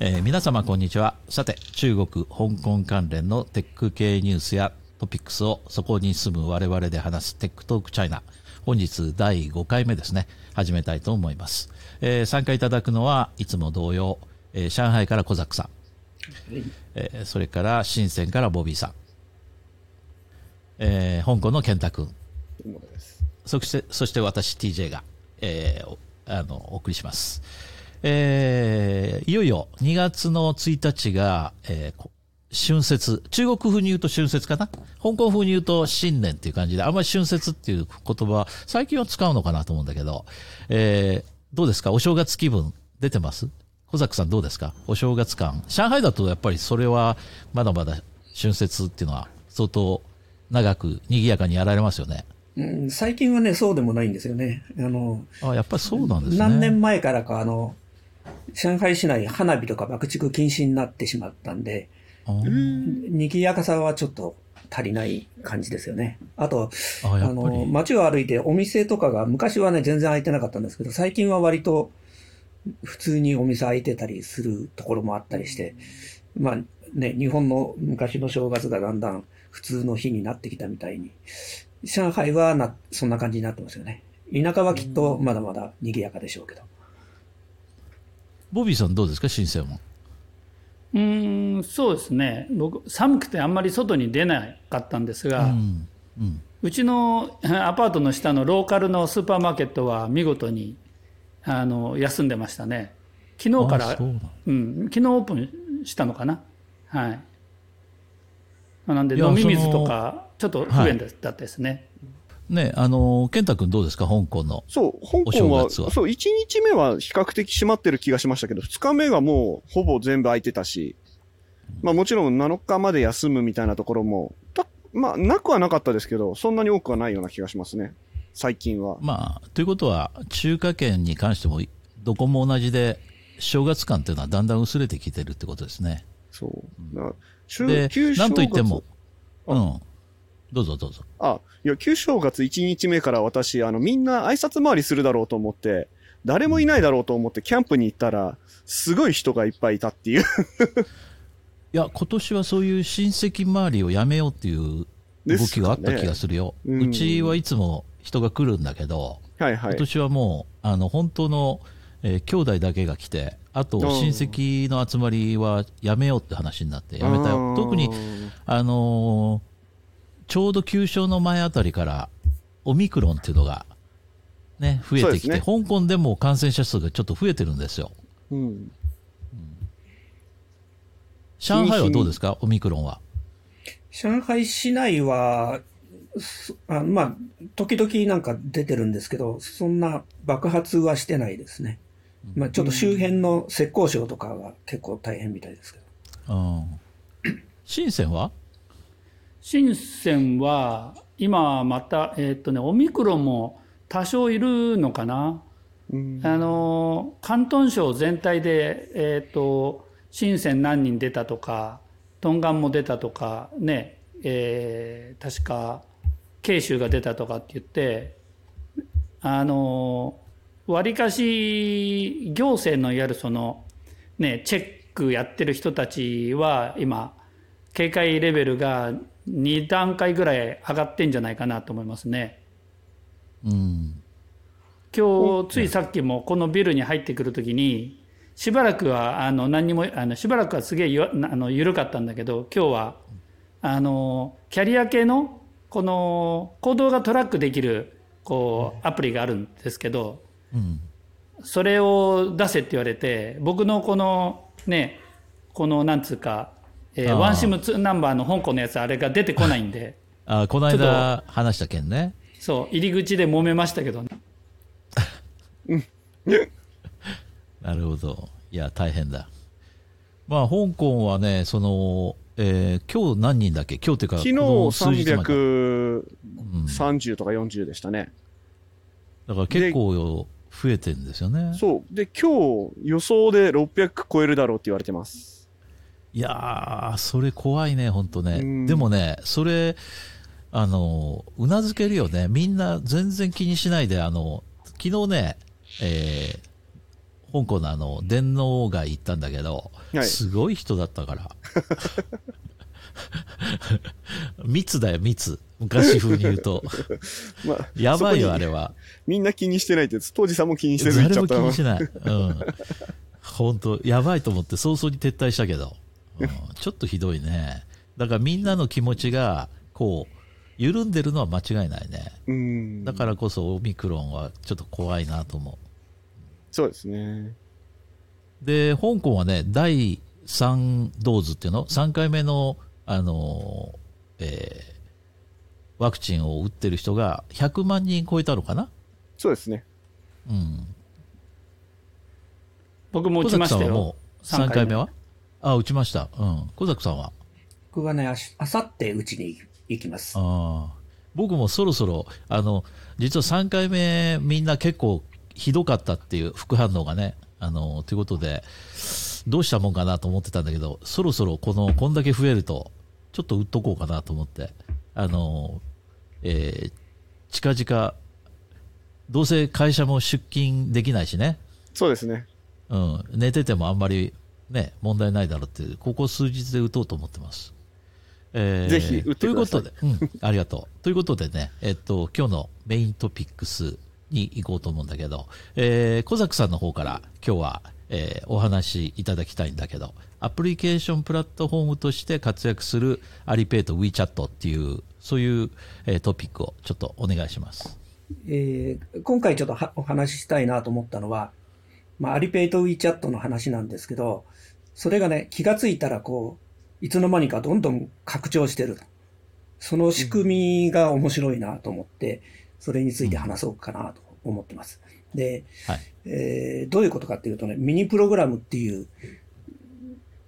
えー皆様こんにちは。さて、中国、香港関連のテック系ニュースやトピックスをそこに住む我々で話すテックトークチャイナ。本日第5回目ですね。始めたいと思います。えー参加いただくのはいつも同様、えー上海から小ザックさん。えーそれから深センからボビーさん。えー香港の健太君。そして、そして私 TJ が、えあの、お送りします。えーいよいよ2月の1日が、えーこ春節。中国風に言うと春節かな？香港風に言うと新年っていう感じで、あんまり春節っていう言葉、最近は使うのかなと思うんだけど、えーどうですか？お正月気分出てます？小ザックさんどうですか？お正月感。上海だとやっぱりそれはまだまだ春節っていうのは相当長く賑やかにやられますよね。うん、最近はね、そうでもないんですよね。あの、あ、やっぱりそうなんですね。何年前からか、あの、上海市内花火とか爆竹禁止になってしまったんで、賑やかさはちょっと足りない感じですよね。あと、あの、街を歩いてお店とかが昔はね、全然開いてなかったんですけど、最近は割と普通にお店開いてたりするところもあったりして、まあね、日本の昔の正月がだんだん普通の日になってきたみたいに、上海はな、そんな感じになってますよね。田舎はきっとまだまだ賑やかでしょうけど。ボビーさんどうですか新鮮は。うーんそうですね僕寒くてあんまり外に出なかったんですが、う。うんうん。ちの アパートの下のローカルのスーパーマーケットは見事にあの休んでましたね昨日からうなんうん、昨日オープンしたのかなはいなんで飲み水とかちょっと不便だったですね、ね、あの、健太君どうですか？香港の。そう、香お港は、そう、1日目は比較的閉まってる気がしましたけど、2日目がもうほぼ全部空いてたし、まあもちろん7日まで休むみたいなところも、たまあなくはなかったですけど、そんなに多くはないような気がしますね。最近は。まあ、ということは、中華圏に関しても、どこも同じで、正月感っていうのはだんだん薄れてきてるってことですね。そう。だから中でなんといっても月、うん。どうぞどうぞ。あ、いや、旧正月1日目から私、あの、みんな挨拶回りするだろうと思って、誰もいないだろうと思ってキャンプに行ったら、すごい人がいっぱいいたっていう。いや、今年はそういう親戚周りをやめようっていう動きがあった気がするよ。ねうんうちはいつも人が来るんだけど、はいはい。今年はもう、あの、本当の、えー兄弟だけが来て、あと、うん親戚の集まりはやめようって話になって、やめたあよ。ー特に、あのーちょうど旧正の前あたりから、オミクロンっていうのが、ね、増えてきて、ね香港でも感染者数がちょっと増えてるんですよ。うん。上海はどうですか、オミクロンは。上海市内は、すあまあ、時々なんか出てるんですけど、そんな爆発はしてないですね。まあ、ちょっと周辺の浙江省とかが結構大変みたいですけど。うん。深センは？深センは今また、えっとね、オミクロンも多少いるのかな、うん。あの広東省全体で、えっと深セン何人出たとかトンガンも出たとかね、えー確か慶州が出たとかって言ってあのわりかし行政のいわゆるそのねチェックやってる人たちは今警戒レベルが2段階ぐらい上がってんじゃないかなと思いますね。うん。今日ついさっきもこのビルに入ってくるときにしばらくはあの何にもあのしばらくはすげえゆあの緩かったんだけど今日はあのキャリア系のこの行動がトラックできるこうアプリがあるんですけどうん。それを出せって言われて僕のこのねこのなんつうか、えーワンシムツーナンバーの香港のやつあれが出てこないんであ、この間話した件ね。そう入り口で揉めましたけどね。なるほど。いや、大変だ。まあ、香港はね、その、えー今日何人だっけ？今日っていうか、昨日この数日前か330とか40でしたね。だから結構増えてんですよね。そう。で、今日予想で600超えるだろうって言われてます。いやー、それ怖いね、本当ね。うんでもね、それ、あの、うなずけるよね。みんな全然気にしないで、あの、昨日ね、えー香港のあの、電脳街行ったんだけど、はいすごい人だったから。密だよ、密。昔風に言うと。まあ、やばいよ、あれは。みんな気にしてないって当時さんも気にしてる言っちゃった誰も気にしない。うん。本当やばいと思って早々に撤退したけど、うんちょっとひどいね。だからみんなの気持ちが、こう、緩んでるのは間違いないね。うん。だからこそオミクロンはちょっと怖いなと思そうですね。う。で、香港はね、第3ドーズっていうの ?3 回目の、あの、えーワクチンを打ってる人が100万人超えたのかな？そうですね。うん。僕も打ちましたよ。もう3回目は？あ、打ちました。うん。小崎さんは？僕はね、あしあさってうちに行きます。ああ。僕もそろそろ、あの、実は3回目みんな結構ひどかったっていう副反応がね、あの、ということで、どうしたもんかなと思ってたんだけど、そろそろこの、こんだけ増えると、ちょっと打っとこうかなと思って、あの、えー近々、どうせ会社も出勤できないしね、そうですね。うん、寝ててもあんまりね、問題ないだろうっていう、ここ数日で打とうと思ってます。えーぜひ打ってくださいということで、うん、ありがとう。ということでね、えっと、今日のメイントピックスに行こうと思うんだけど、えー、小崎さんの方から今日は、えーお話しいただきたいんだけど、アプリケーションプラットフォームとして活躍するアリペイと WeChat っていう、そういう、えートピックをちょっとお願いします。えー今回ちょっとはお話ししたいなと思ったのは、まあ、アリペイと WeChat の話なんですけど、それがね、気がついたらこう、いつの間にかどんどん拡張してると。その仕組みが面白いなと思って、それについて話そうかなと思ってます。で、はい。えーどういうことかっていうとね、ミニプログラムっていう、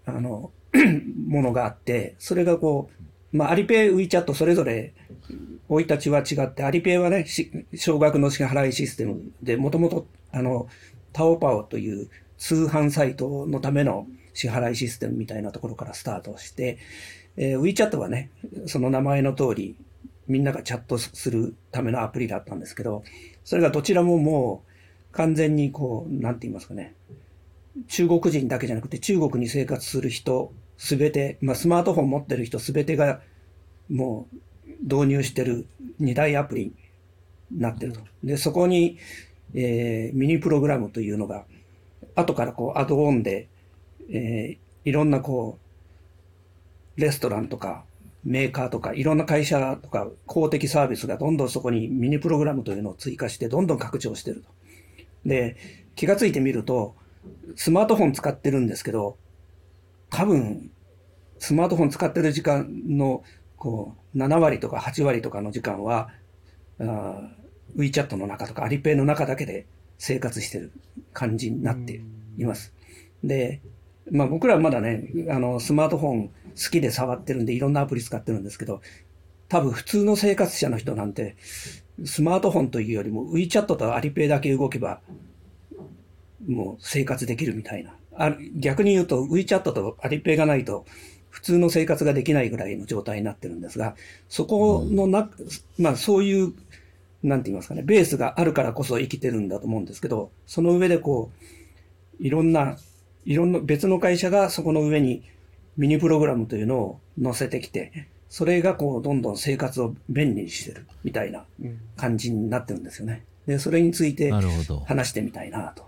あの、ものがあって、それがこう、まあ、アリペイ、WeChat それぞれ、生い立ちは違って、アリペイはね、し少額の支払いシステムで、もともと、あの、タオパオという通販サイトのための支払いシステムみたいなところからスタートして、えー WeChat はね、その名前の通り、みんながチャットするためのアプリだったんですけど、それがどちらももう完全にこう、なんて言いますかね、中国人だけじゃなくて中国に生活する人すべて、まあ、スマートフォン持ってる人すべてがもう導入してる二大アプリになってると。で、そこに、えーミニプログラムというのが、後からこうアドオンで、えーいろんなこう、レストランとかメーカーとかいろんな会社とか公的サービスがどんどんそこにミニプログラムというのを追加してどんどん拡張してると。で、気がついてみると、スマートフォン使ってるんですけど、多分、スマートフォン使ってる時間の、こう、7割とか8割とかの時間は、あー WeChat の中とかアリペイの中だけで生活してる感じになっています。で、まあ僕らはまだね、あの、スマートフォン好きで触ってるんでいろんなアプリ使ってるんですけど、多分普通の生活者の人なんて、スマートフォンというよりも WeChat とアリペイだけ動けば、もう生活できるみたいな。あ逆に言うと WeChat とアリペイがないと普通の生活ができないぐらいの状態になってるんですが、そこのな、まあそういう、なんて言いますかね、ベースがあるからこそ生きてるんだと思うんですけど、その上でこう、いろんな、いろんな別の会社がそこの上にミニプログラムというのを載せてきて、それがこうどんどん生活を便利にしてるみたいな感じになってるんですよね。で、それについて。話してみたいなと。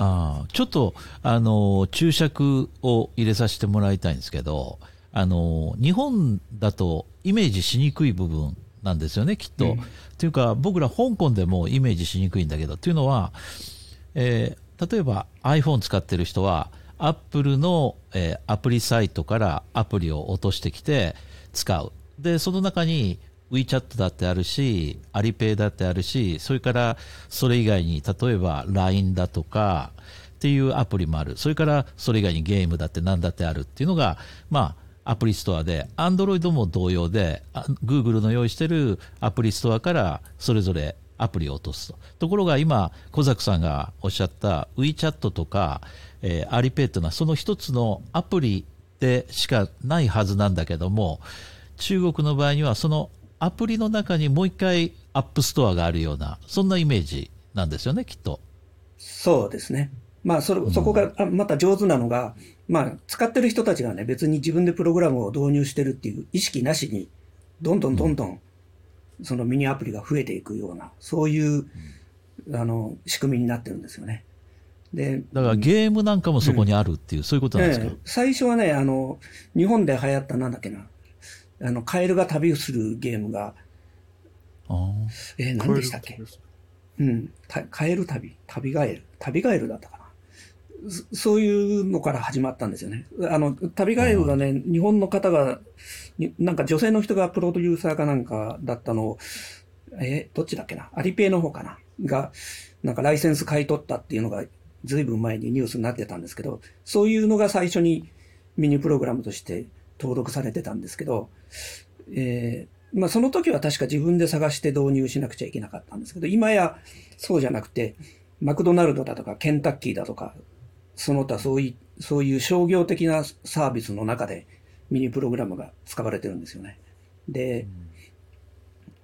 ああ、ちょっと、あの、注釈を入れさせてもらいたいんですけど、あの、日本だとイメージしにくい部分なんですよね、きっと。というか、僕ら香港でもイメージしにくいんだけど、というのは、えー例えば iPhone 使ってる人は、Apple の、えーアプリサイトからアプリを落としてきて使う。で、その中に WeChat だってあるし、アリペイだってあるし、それからそれ以外に、例えば LINE だとかっていうアプリもある。それからそれ以外にゲームだって何だってあるっていうのが、まあ、アプリストアで、Android も同様で、あ Google の用意しているアプリストアからそれぞれアプリを落とすと。ところが今、小崎さんがおっしゃった WeChat とか、えー、アリペイというのはその一つのアプリでしかないはずなんだけども、中国の場合にはそのアプリの中にもう一回アップストアがあるような、そんなイメージなんですよね、きっと。そうですね。まあそ、そこがまた上手なのが、まあ、使ってる人たちがね、別に自分でプログラムを導入してるっていう意識なしに、どんどんどんどん、そのミニアプリが増えていくような、そういう、あの、仕組みになってるんですよね。で、だからゲームなんかもそこにあるっていう、うん、そういうことなんですか、え最初はね、あの、日本で流行ったなんだっけな、あの、カエルが旅するゲームが、あえー、何でしたっけ？うん、カエル旅、旅ガエル、旅ガエルだったかな。そういうのから始まったんですよね。あの、旅ガエルがね、日本の方が、なんか女性の人がプロデューサーかなんかだったのを、え、どっちだっけな？アリペイの方かな？が、なんかライセンス買い取ったっていうのがずいぶん前にニュースになってたんですけど、そういうのが最初にミニプログラムとして登録されてたんですけど、えー、まあその時は確か自分で探して導入しなくちゃいけなかったんですけど、今やそうじゃなくて、マクドナルドだとかケンタッキーだとか、その他そういう、そういう商業的なサービスの中でミニプログラムが使われてるんですよね。で、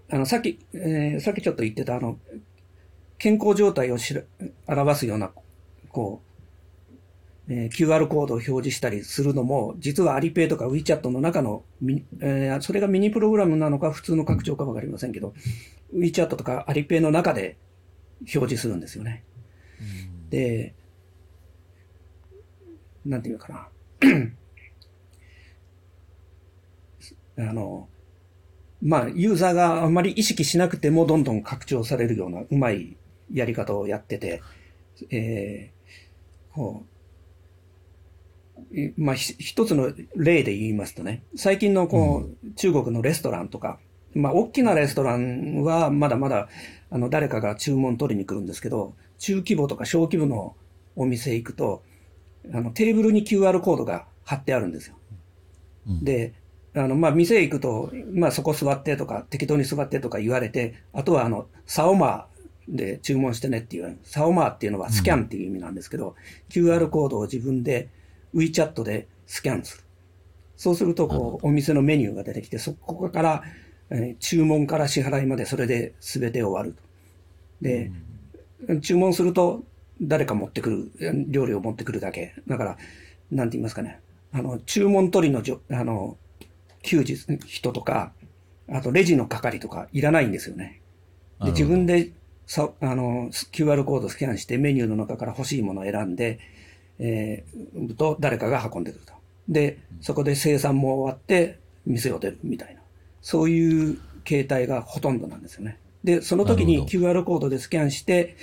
あの、さっき、えー、さっきちょっと言ってたあの、健康状態をしら表すようなこう、えー、QR コードを表示したりするのも、実はアリペイとか WeChat の中の、えー、それがミニプログラムなのか普通の拡張かわかりませんけど、WeChat とかアリペイの中で表示するんですよね。で、なんていうかな。あの、まあ、ユーザーがあんまり意識しなくてもどんどん拡張されるようなうまいやり方をやってて、えこう、まあ、一つの例で言いますとね、最近のこう、うん、中国のレストランとか、まあ、大きなレストランはまだまだ、あの、誰かが注文取りに来るんですけど、中規模とか小規模のお店行くと、あの、テーブルに QR コードが貼ってあるんですよ。うん、で、あの、まあ、店行くと、まあ、そこ座ってとか、適当に座ってとか言われて、あとは、あの、サオマで注文してねっていう、サオマーっていうのはスキャンっていう意味なんですけど、うん、QR コードを自分で WeChat でスキャンする。そうすると、こう、お店のメニューが出てきて、そこから、えー、注文から支払いまでそれで全て終わると。で、うん、注文すると、誰か持ってくる、料理を持ってくるだけ。だから、なんて言いますかね。あの、注文取りのじょ、あの、給仕、人とか、あとレジの係とかいらないんですよね。で、自分でさ、あの、QR コードスキャンしてメニューの中から欲しいものを選んで、えー、と誰かが運んでくると。で、そこで生産も終わって店を出るみたいな。そういう形態がほとんどなんですよね。で、その時に QR コードでスキャンして、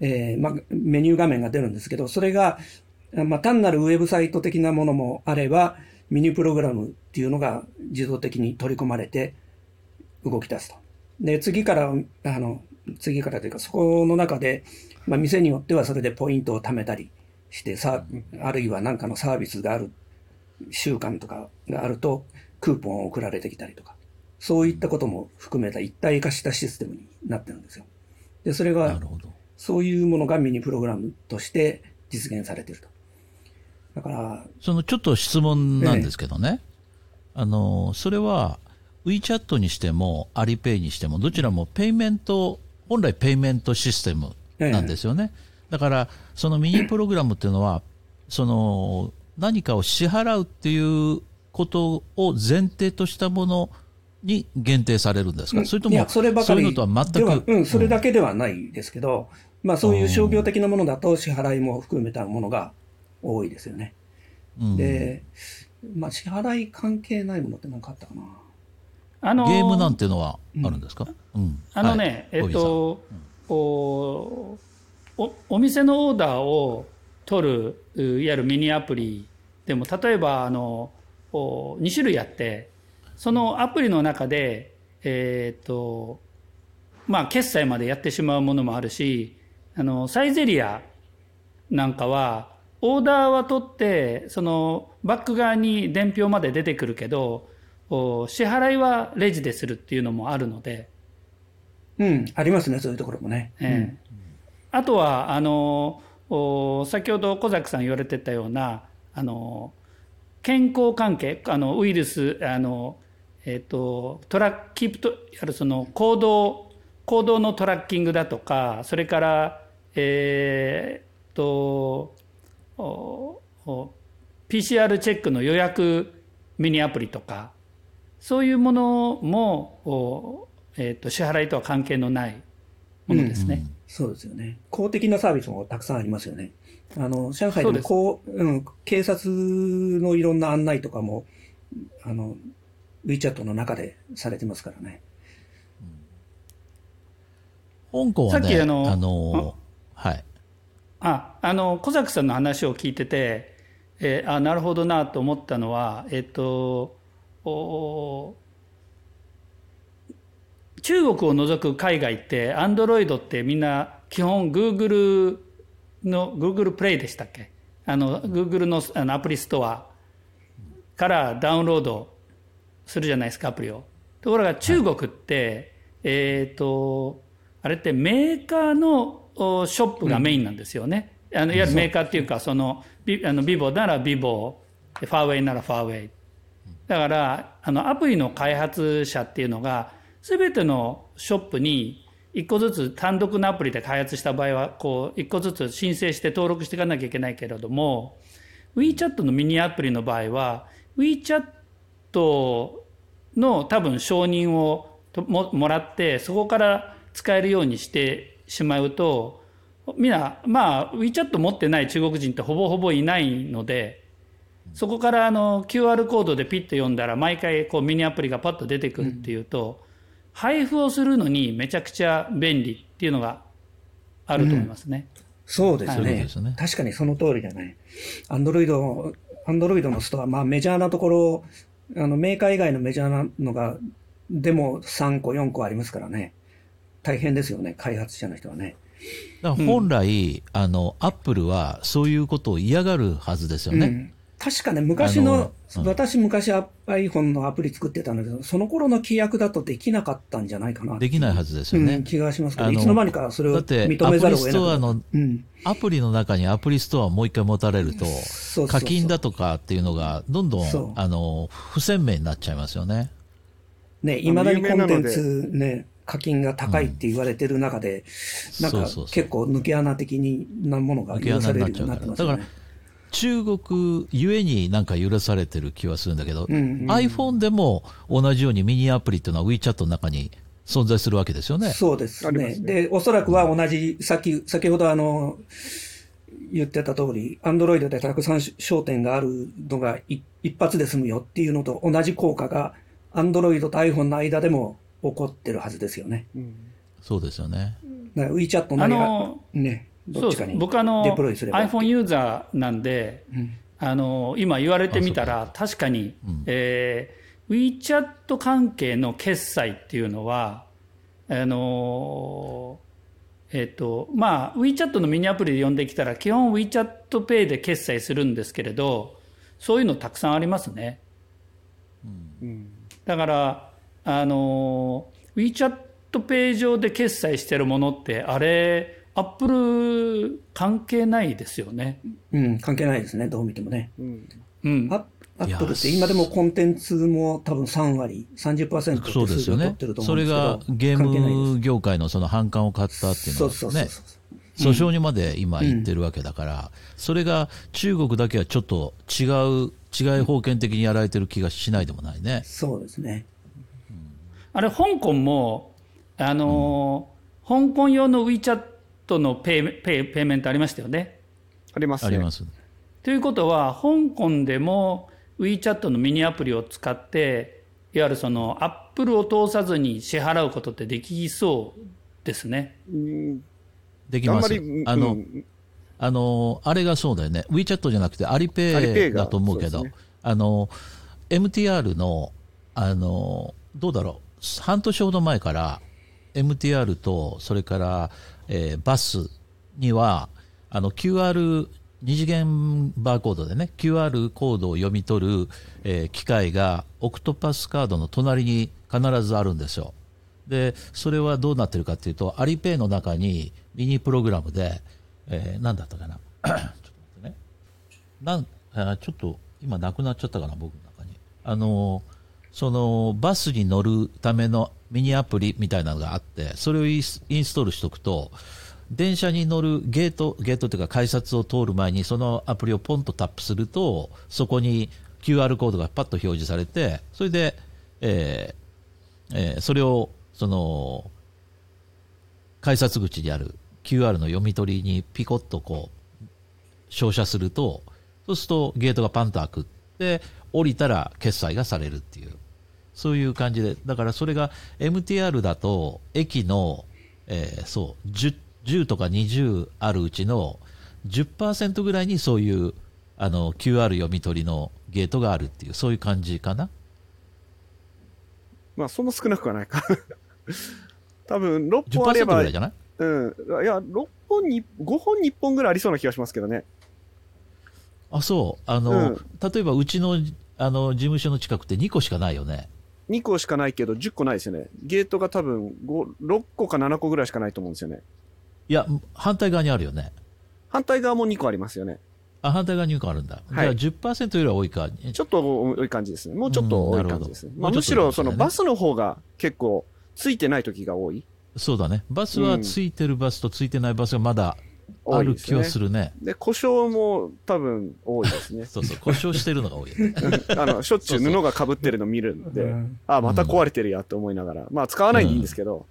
えー、まあ、メニュー画面が出るんですけど、それが、まあ、単なるウェブサイト的なものもあれば、ミニプログラムっていうのが自動的に取り込まれて動き出すと。で、次から、あの、次からというか、そこの中で、まあ、店によってはそれでポイントを貯めたりしてさ、あるいは何かのサービスがある、習慣とかがあると、クーポンを送られてきたりとか、そういったことも含めた一体化したシステムになってるんですよ。で、それが、そういうものがミニプログラムとして実現されてると。だから、そのちょっと質問なんですけどね、ええ、あの、それは、WeChat にしても、アリペイにしても、どちらもペイメント本来ペイメントシステムなんですよね。だから、そのミニプログラムっていうのは、その何かを支払うっていうことを前提としたものに限定されるんですか、それともそればかり。そういうのとは全く、うん、それだけではないですけど、まあ、そういう商業的なものだと支払いも含めたものが多いですよね。うん、で、まあ、支払い関係ないものって何かあったかな？あのー、ゲームなんていうのはあるんですか、うん、あのね、はい、えっと、うん、おお店のオーダーを取るいわゆるミニアプリでも例えばあのお2種類あってそのアプリの中でえっ、とまあ決済までやってしまうものもあるしあのサイゼリアなんかはオーダーは取ってそのバック側に伝票まで出てくるけど支払いはレジでするっていうのもあるので。うん、ありますね、そういうところもね。ええあとは、あの、先ほど小崎さん言われてたような、あの、健康関係、あの、ウイルス、あの、えっ、ー、と、トラッキープと、やるその行動、行動のトラッキングだとか、それから、えー、と、PCR チェックの予約ミニアプリとか、そういうものも、えーと、支払いとは関係のないものですね、うんうん、そうですよね。公的なサービスもたくさんありますよね。あの、上海でもこう、うん、警察のいろんな案内とかも、あの、WeChat の中でされてますからね。香港はね、さっきあの、あのはい。あ、あの、小崎さんの話を聞いてて、えー、あ、なるほどなと思ったのは、えっと、お中国を除く海外って、アンドロイドってみんな基本 Google の、Google プレイでしたっけ？あの、Google のあのアプリストアからダウンロードするじゃないですか、アプリを。ところが中国って、はい、えっ、ー、と、あれってメーカーのショップがメインなんですよね。うん、あのいわゆるメーカーっていうか、その、ビあのビボならビボ、ファーウェイならファーウェイ。だから、あの、アプリの開発者っていうのが、すべてのショップに一個ずつ単独のアプリで開発した場合は、こう、一個ずつ申請して登録していかなきゃいけないけれども、WeChat のミニアプリの場合は、WeChat の多分承認をももらって、そこから使えるようにしてしまうと、みんな、まあ、WeChat 持ってない中国人ってほぼほぼいないので、そこからあの QR コードでピッと読んだら毎回こうミニアプリがパッと出てくるっていうと、配布をするのにめちゃくちゃ便利っていうのがあると思いますね。うん、そうですね、はい、確かにその通りじゃない。アンドロイド、アンドロイドのストア、まあメジャーなところ、あのメーカー以外のメジャーなのが、でも3個、4個ありますからね。大変ですよね、開発者の人はね。だから本来、うん、あの、アップルはそういうことを嫌がるはずですよね。うん確かね、昔の、の私昔 iPhone のアプリ作ってたんだけど、その頃の規約だとできなかったんじゃないかな。できないはずですよね。うん、気がしますけど、いつの間にかそれを認めざるを得ない。アプリストアの、うん、アプリの中にアプリストアをもう一回持たれると、課金だとかっていうのが、どんどん、あの、不鮮明になっちゃいますよね。ね、いまだにコンテンツね、課金が高いって言われてる中で、うん、なんか結構抜け穴的なものが許されるようになってますよね。中国ゆえになんか許されてる気はするんだけど、うんうん、iPhone でも同じようにミニアプリっていうのは WeChat の中に存在するわけですよね。そうですね。で、おそらくは同じ、さっき、先ほどあの、言ってた通り、アンドロイドでたくさん焦点があるのが一発で済むよっていうのと同じ効果が、アンドロイドと iPhone の間でも起こってるはずですよね。うん、そうですよね。WeChat のね、どっちかに僕あの iPhone ユーザーなんで、うん、あの今言われてみたら確かに、うん、えー、WeChat 関係の決済っていうのはあのえっ、ー、とまあ WeChat のミニアプリで呼んできたら基本 WeChatPay で決済するんですけれどそういうのたくさんありますね。うん、だからあの WeChatPay 上で決済してるものってあれアップル関係ないですよね。うん、関係ないですね、どう見てもね。うん。うん、アップルって今でもコンテンツも多分3割、30%ってそうですよね。それがゲーム業界のその反感を買ったっていうのはね。そうそうそう訴訟にまで今言ってるわけだから、うん、それが中国だけはちょっと違う、違い封建的にやられてる気がしないでもないね。そうですね。あれ、香港も、あのー、香港用の WeChat トのペイペイペイメントありましたよね。あります、ね、あります。ということは、香港でも WeChat のミニアプリを使って、いわゆるそのアップルを通さずに支払うことってできそうですね。できます。あの、あの、あれがそうだよね。WeChat じゃなくてアリペイだと思うけど、ね、あの、MTR の、あの、どうだろう。半年ほど前から MTR と、それからえー、バスにはあの QR 二次元バーコードでね QR コードを読み取る、えー、機械がオクトパスカードの隣に必ずあるんですよ。でそれはどうなってるかっていうとアリペイの中にミニプログラムで、えー、何だったかな。ちょっと待ってね。なんあちょっと今なくなっちゃったかな僕の中に。あのそのバスに乗るためのミニアプリみたいなのがあって、それをインストールしておくと、電車に乗るゲート、ゲートというか改札を通る前にそのアプリをポンとタップすると、そこに QR コードがパッと表示されて、それで、えーえーそれを、その、改札口にある QR の読み取りにピコッとこう、照射すると、そうするとゲートがパンと開く。って、降りたら決済がされるっていう、そういう感じで、だからそれが MTR だと、駅の、えーそう 10, 10とか20あるうちの10%ぐらいにそういうあの QR 読み取りのゲートがあるっていう、そういう感じかな？まあ、そんな少なくはないか。多分、6本あ10%ればぐらいじ、ゃない？うん。いや、6本に、5本に1本ぐらいありそうな気がしますけどね。あ、そう。あの、うん例えばうちのあの事務所の近くって2個しかないよね。2個しかないけど、10個ないですよね。ゲートが多分5、6個か7個ぐらいしかないと思うんですよね。いや、反対側にあるよね。反対側も2個ありますよね。あ、反対側に2個あるんだ。はいじゃあ10%よりは多いか。ちょっと多い感じですね。もうちょっと多い感じですね。まあ、むしろ、そのバスの方が結構、ついてない時が多い。そうだね。バスはついてるバスとついてないバスがまだ多いですねはするね。で、故障も多分多いですね。そうそう、故障してるのが多いよね。あの、しょっちゅうそうそう布が被ってるの見るんで、うんあ、また壊れてるやって思いながら。まあ、使わないんでいいんですけど、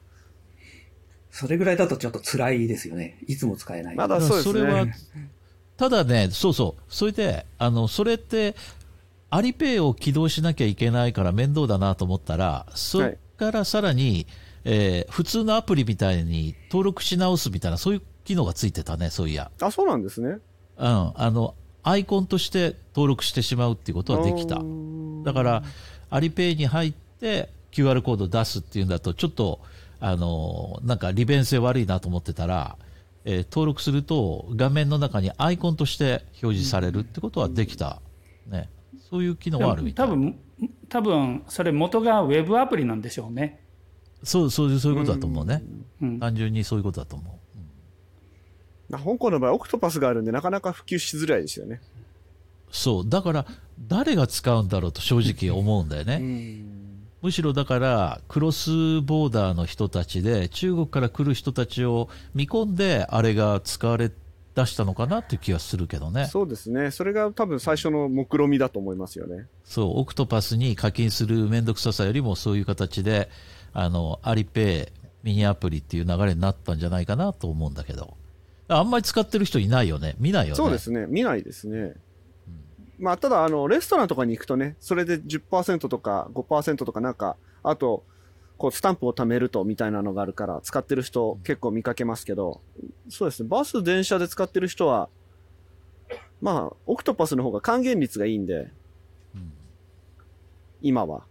それぐらいだとちょっと辛いですよね。いつも使えない。まだそうですね。それは、ただね、そうそう、それで、あの、それって、アリペイを起動しなきゃいけないから面倒だなと思ったら、そっからさらに、えー普通のアプリみたいに登録し直すみたいな、そういう機能がついてたね、そういや。あ、そうなんですね。うん、あの、アイコンとして登録してしまうっていうことはできたう。んだから、アリペイに入って QR コードを出すっていうんだと、ちょっと、あの、なんか利便性悪いなと思ってたら、えー登録すると画面の中にアイコンとして表示されるってことはできた。ね。そういう機能はあるみたい。多分多分それ元がウェブアプリなんでしょうね。そう、そういう、そういうことだと思うね。うん単純にそういうことだと思う。香港の場合、オクトパスがあるんで、なかなか普及しづらいですよね。そう。だから、誰が使うんだろうと正直思うんだよね。むしろだから、クロスボーダーの人たちで、中国から来る人たちを見込んで、あれが使われ出したのかなっていう気がするけどね。そうですね。それが多分最初の目論みだと思いますよね。そう、オクトパスに課金するめんどくささよりも、そういう形で、あの、アリペイ、ミニアプリっていう流れになったんじゃないかなと思うんだけど。あんまり使ってる人いないよね。見ないよね。そうですね。見ないですね。まあ、ただ、あの、レストランとかに行くとね、それで10%とか5%とかなんか、あと、こう、スタンプを貯めるとみたいなのがあるから、使ってる人結構見かけますけど、そうですね。バス、電車で使ってる人は、まあ、オクトパスの方が還元率がいいんで、うん今は。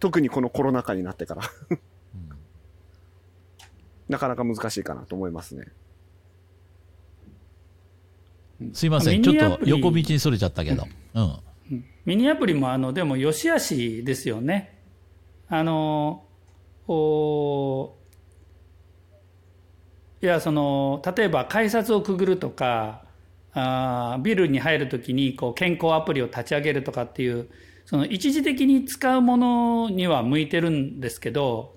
特にこのコロナ禍になってから、うん なかなか難しいかなと思いますね。すいません。ちょっと横道にそれちゃったけど。うん。うんミニアプリもあのでも良し悪しですよね。あのおいやその例えば改札をくぐるとかあービルに入るときにこう健康アプリを立ち上げるとかっていうその一時的に使うものには向いてるんですけど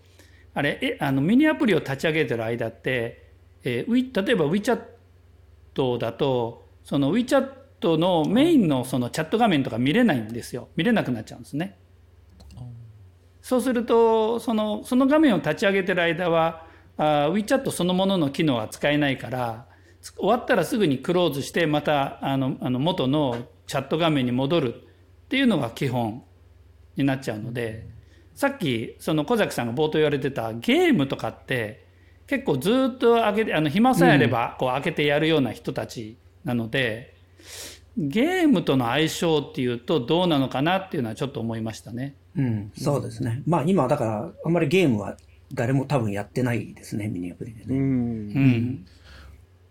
あれえあのミニアプリを立ち上げてる間って、えーウィ例えば WeChat だとその WeChat のメインのそのチャット画面とか見れないんですよ見れなくなっちゃうんですね。そうするとそのその画面を立ち上げてる間はあ WeChat そのものの機能は使えないから終わったらすぐにクローズしてまたあのあの元のチャット画面に戻るっていうのが基本になっちゃうのでさっきその小崎さんが冒頭言われてたゲームとかって結構ずっと開けてあの暇さえあればこう開けてやるような人たちなので、ゲームとの相性っていうとどうなのかなっていうのはちょっと思いましたね。うん、そうですね。まあ今だから、あんまりゲームは誰も多分やってないですね、ミニアプリでう。ね。うんん。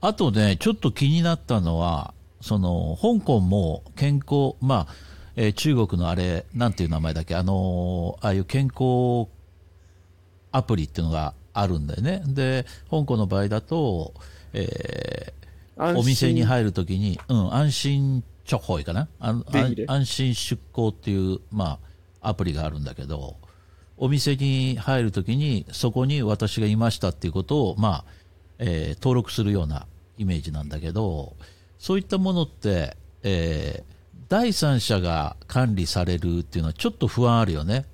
あとね、ちょっと気になったのは、その、香港も健康、まあ、えー中国のあれ、なんていう名前だっけ、あのーああいう健康アプリっていうのがあるんだよね。で、香港の場合だと、えーお店に入るときに、うん、安心直行かな安心出向っていう、まあ、アプリがあるんだけど、お店に入るときに、そこに私がいましたっていうことを、まあ、えー、登録するようなイメージなんだけど、そういったものって、えー、第三者が管理されるっていうのはちょっと不安あるよね。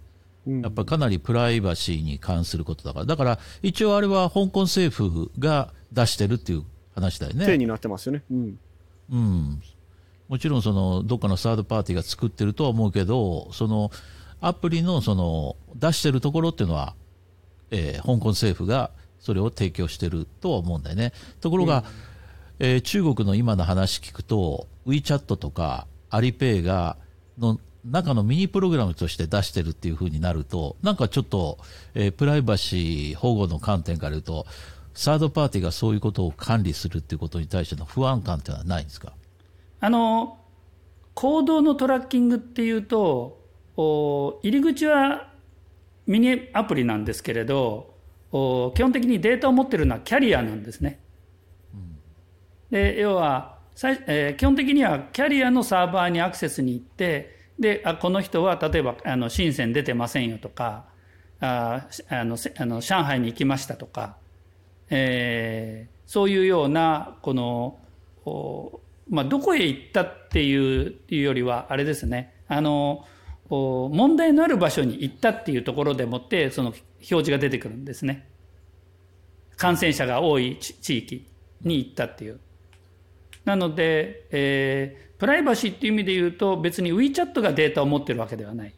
やっぱりかなりプライバシーに関することだから。だから一応あれは香港政府が出してるっていう話だよね。手になってますよね。うん。うん。もちろんそのどっかのサードパーティーが作ってるとは思うけど、そのアプリのその出してるところっていうのは、えー、香港政府がそれを提供してるとは思うんだよね。ところが、うん、えー、中国の今の話聞くと、WeChat とかアリペイがの中のミニプログラムとして出してるっていうふうになると、なんかちょっと、えー、プライバシー保護の観点から言うと、サードパーティーがそういうことを管理するっていうことに対しての不安感っていうのはないんですか？あの行動のトラッキングっていうとお入り口はミニアプリなんですけれどお基本的にデータを持ってるのはキャリアなんですね。うん、で要は、えー、基本的にはキャリアのサーバーにアクセスに行ってであこの人は例えばあの深セン出てませんよとかああのあの上海に行きましたとか、えー、そういうようなこのまあ、どこへ行ったっていうよりはあれですね。あの問題のある場所に行ったっていうところでもってその表示が出てくるんですね。感染者が多い地域に行ったっていう。なので、えー、プライバシーっていう意味で言うと別に WeChat がデータを持ってるわけではない。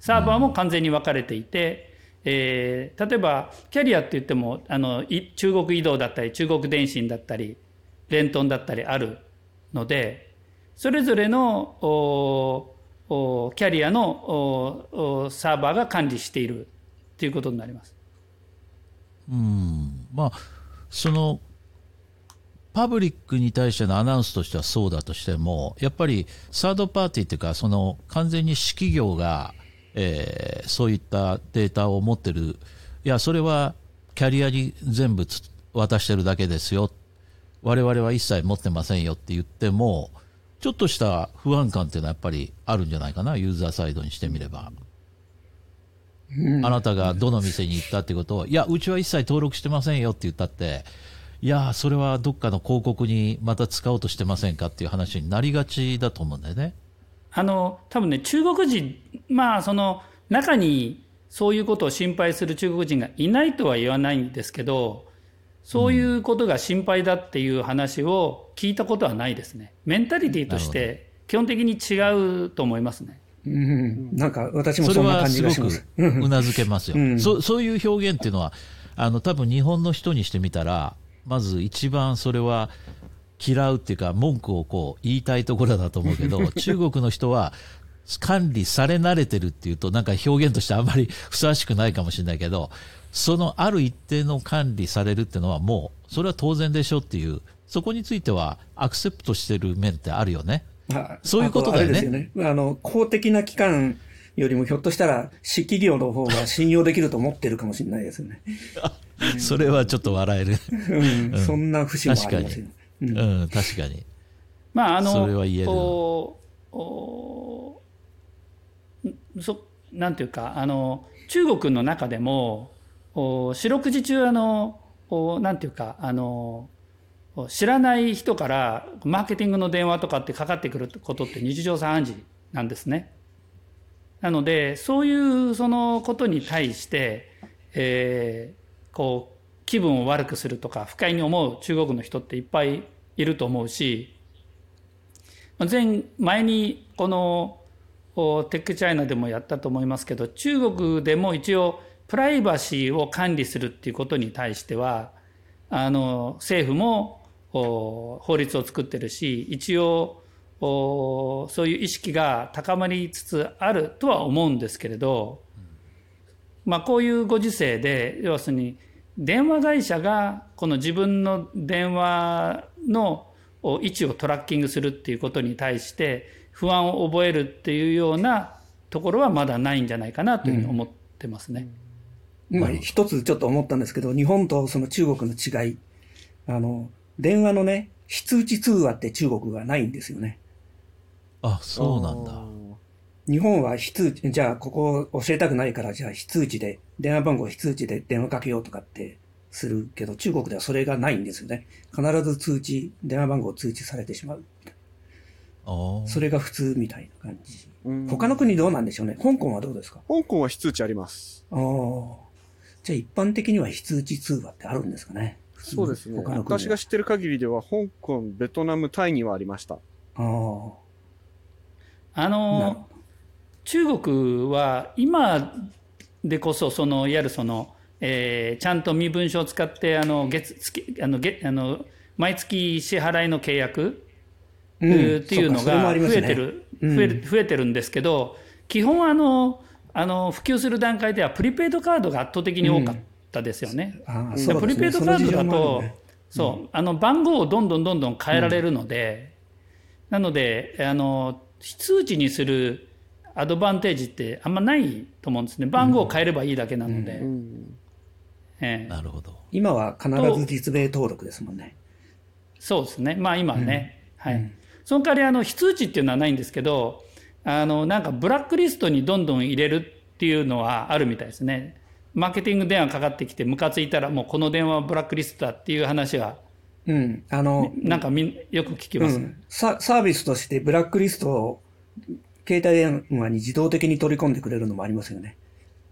サーバーも完全に分かれていて、えー、例えばキャリアって言ってもあの中国移動だったり中国電信だったりレントンだったりあるのでそれぞれのキャリアのサーバーが管理しているということになります。うんまあそのパブリックに対してのアナウンスとしてはそうだとしてもやっぱりサードパーティーというかその完全に私企業が、えー、そういったデータを持ってる。いやそれはキャリアに全部渡してるだけですよ。我々は一切持ってませんよ。って言っても、ちょっとした不安感っていうのはやっぱりあるんじゃないかな、ユーザーサイドにしてみれば。うん、あなたがどの店に行ったってことを、いや、うちは一切登録してませんよ。って言ったって、いや、それはどっかの広告にまた使おうとしてませんか？っていう話になりがちだと思うんだよね。あの、多分ね、中国人、まあ、その、中にそういうことを心配する中国人がいないとは言わないんですけど、そういうことが心配だっていう話を聞いたことはないですね。メンタリティとして基本的に違うと思いますね。うん、なんか私もそんな感じがします。うなずけますよ、うん、そ。そういう表現っていうのは、あの多分日本の人にしてみたら、まず一番それは嫌うっていうか、文句をこう言いたいところだと思うけど、中国の人は管理され慣れてるっていうと、なんか表現としてあんまり ふさわしくないかもしれないけど、そのある一定の管理されるっていうのはもう、それは当然でしょっていう、そこについてはアクセプトしてる面ってあるよね。そういうことだよね。あよねあの、公的な機関よりもひょっとしたら、私企業の方が信用できると思ってるかもしれないですよね。それはちょっと笑える。うん、そんな節もありますよ。うん、うん、確かに。まあ、あの、それは言える。おおそなんていうか、あの、中国の中でも、四六時中あのなんていうかあの知らない人からマーケティングの電話とかってかかってくることって日常茶飯事なんですね。なのでそういうそのことに対して、えー、こう気分を悪くするとか不快に思う中国の人っていっぱいいると思うし前前にこのテックチャイナでもやったと思いますけど中国でも一応プライバシーを管理するっていうことに対してはあの政府も法律を作ってるし一応そういう意識が高まりつつあるとは思うんですけれど、まあ、こういうご時世で要するに電話会社がこの自分の電話の位置をトラッキングするっていうことに対して不安を覚えるっていうようなところはまだないんじゃないかなというふうに思ってますね。うんまあ、一つちょっと思ったんですけど、日本とその中国の違い、あの、電話のね、非通知通話って中国がないんですよね。あ、そうなんだ。日本は非通知、じゃあここ教えたくないから、じゃあ非通知で、電話番号非通知で電話かけようとかってするけど、中国ではそれがないんですよね。必ず通知、電話番号通知されてしまう。それが普通みたいな感じ。他の国どうなんでしょうね。香港はどうですか？香港は非通知あります。ああ。じゃあ一般的には非通知通話ってあるんですかねそうですね。私が知ってる限りでは、香港、ベトナム、タイにはありました。ああ。あの、中国は今でこそ、その、いわゆるその、えー、ちゃんと身分証を使って、あの、月、月、あの、月、あの、毎月支払いの契約、うん、っていうのが増えてる、ね、増える、増えてるんですけど、基本あの、あの、普及する段階ではプリペイドカードが圧倒的に多かったですよね。うん、プリペイドカードだと、そう、あの、番号をどんどんどんどん変えられるので、なので、あの、非通知にするアドバンテージってあんまないと思うんですね。番号を変えればいいだけなので。ええ、なるほど。今は必ず実名登録ですもんね。そうですね。まあ今ね。はい。その代わり、あの、非通知っていうのはないんですけど、あの、なんかブラックリストにどんどん入れるっていうのはあるみたいですね。マーケティング電話かかってきて、ムカついたらもうこの電話はブラックリストだっていう話は、うん、あの、なんかみんよく聞きます、ねうん、サ。サービスとしてブラックリストを携帯電話に自動的に取り込んでくれるのもありますよね。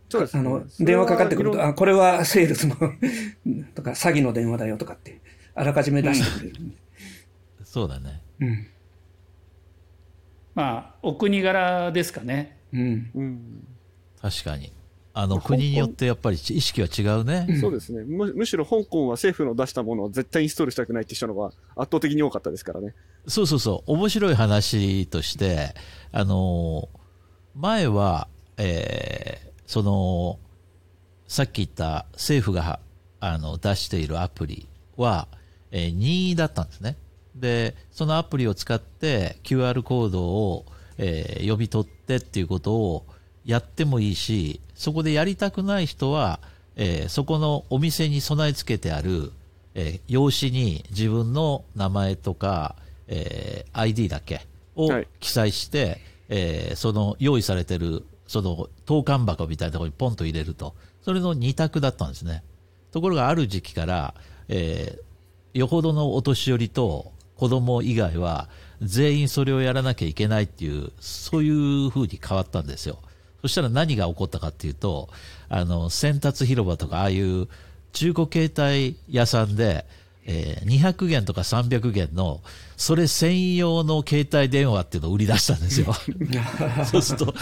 そうです、ね、あの、電話かかってくると、あ、これはセールスの とか、詐欺の電話だよとかって、あらかじめ出してくれる、うん、そうだね。うん。まあ、お国柄ですかね。うん。うん、確かに。あの、国によってやっぱり意識は違うね。そうですねむ。むしろ香港は政府の出したものを絶対インストールしたくないって人のが圧倒的に多かったですからね。そうそうそう。面白い話として、あの、前は、えー、その、さっき言った政府があの出しているアプリは、えー、任意だったんですね。で、そのアプリを使って QR コードを、えー、読み取ってっていうことをやってもいいし、そこでやりたくない人は、えー、そこのお店に備え付けてある、えー、用紙に自分の名前とか、えー、ID だけを記載して、はい、えー、その用意されてる、その投函箱みたいなところにポンと入れると。それの2択だったんですね。ところがある時期から、えー、よほどのお年寄りと子供以外は全員それをやらなきゃいけないっていう、そういう風に変わったんですよ。そしたら何が起こったかっていうと、あの、先達広場とか、ああいう中古携帯屋さんで、えー、200元とか300元の、それ専用の携帯電話っていうのを売り出したんですよ。そうすると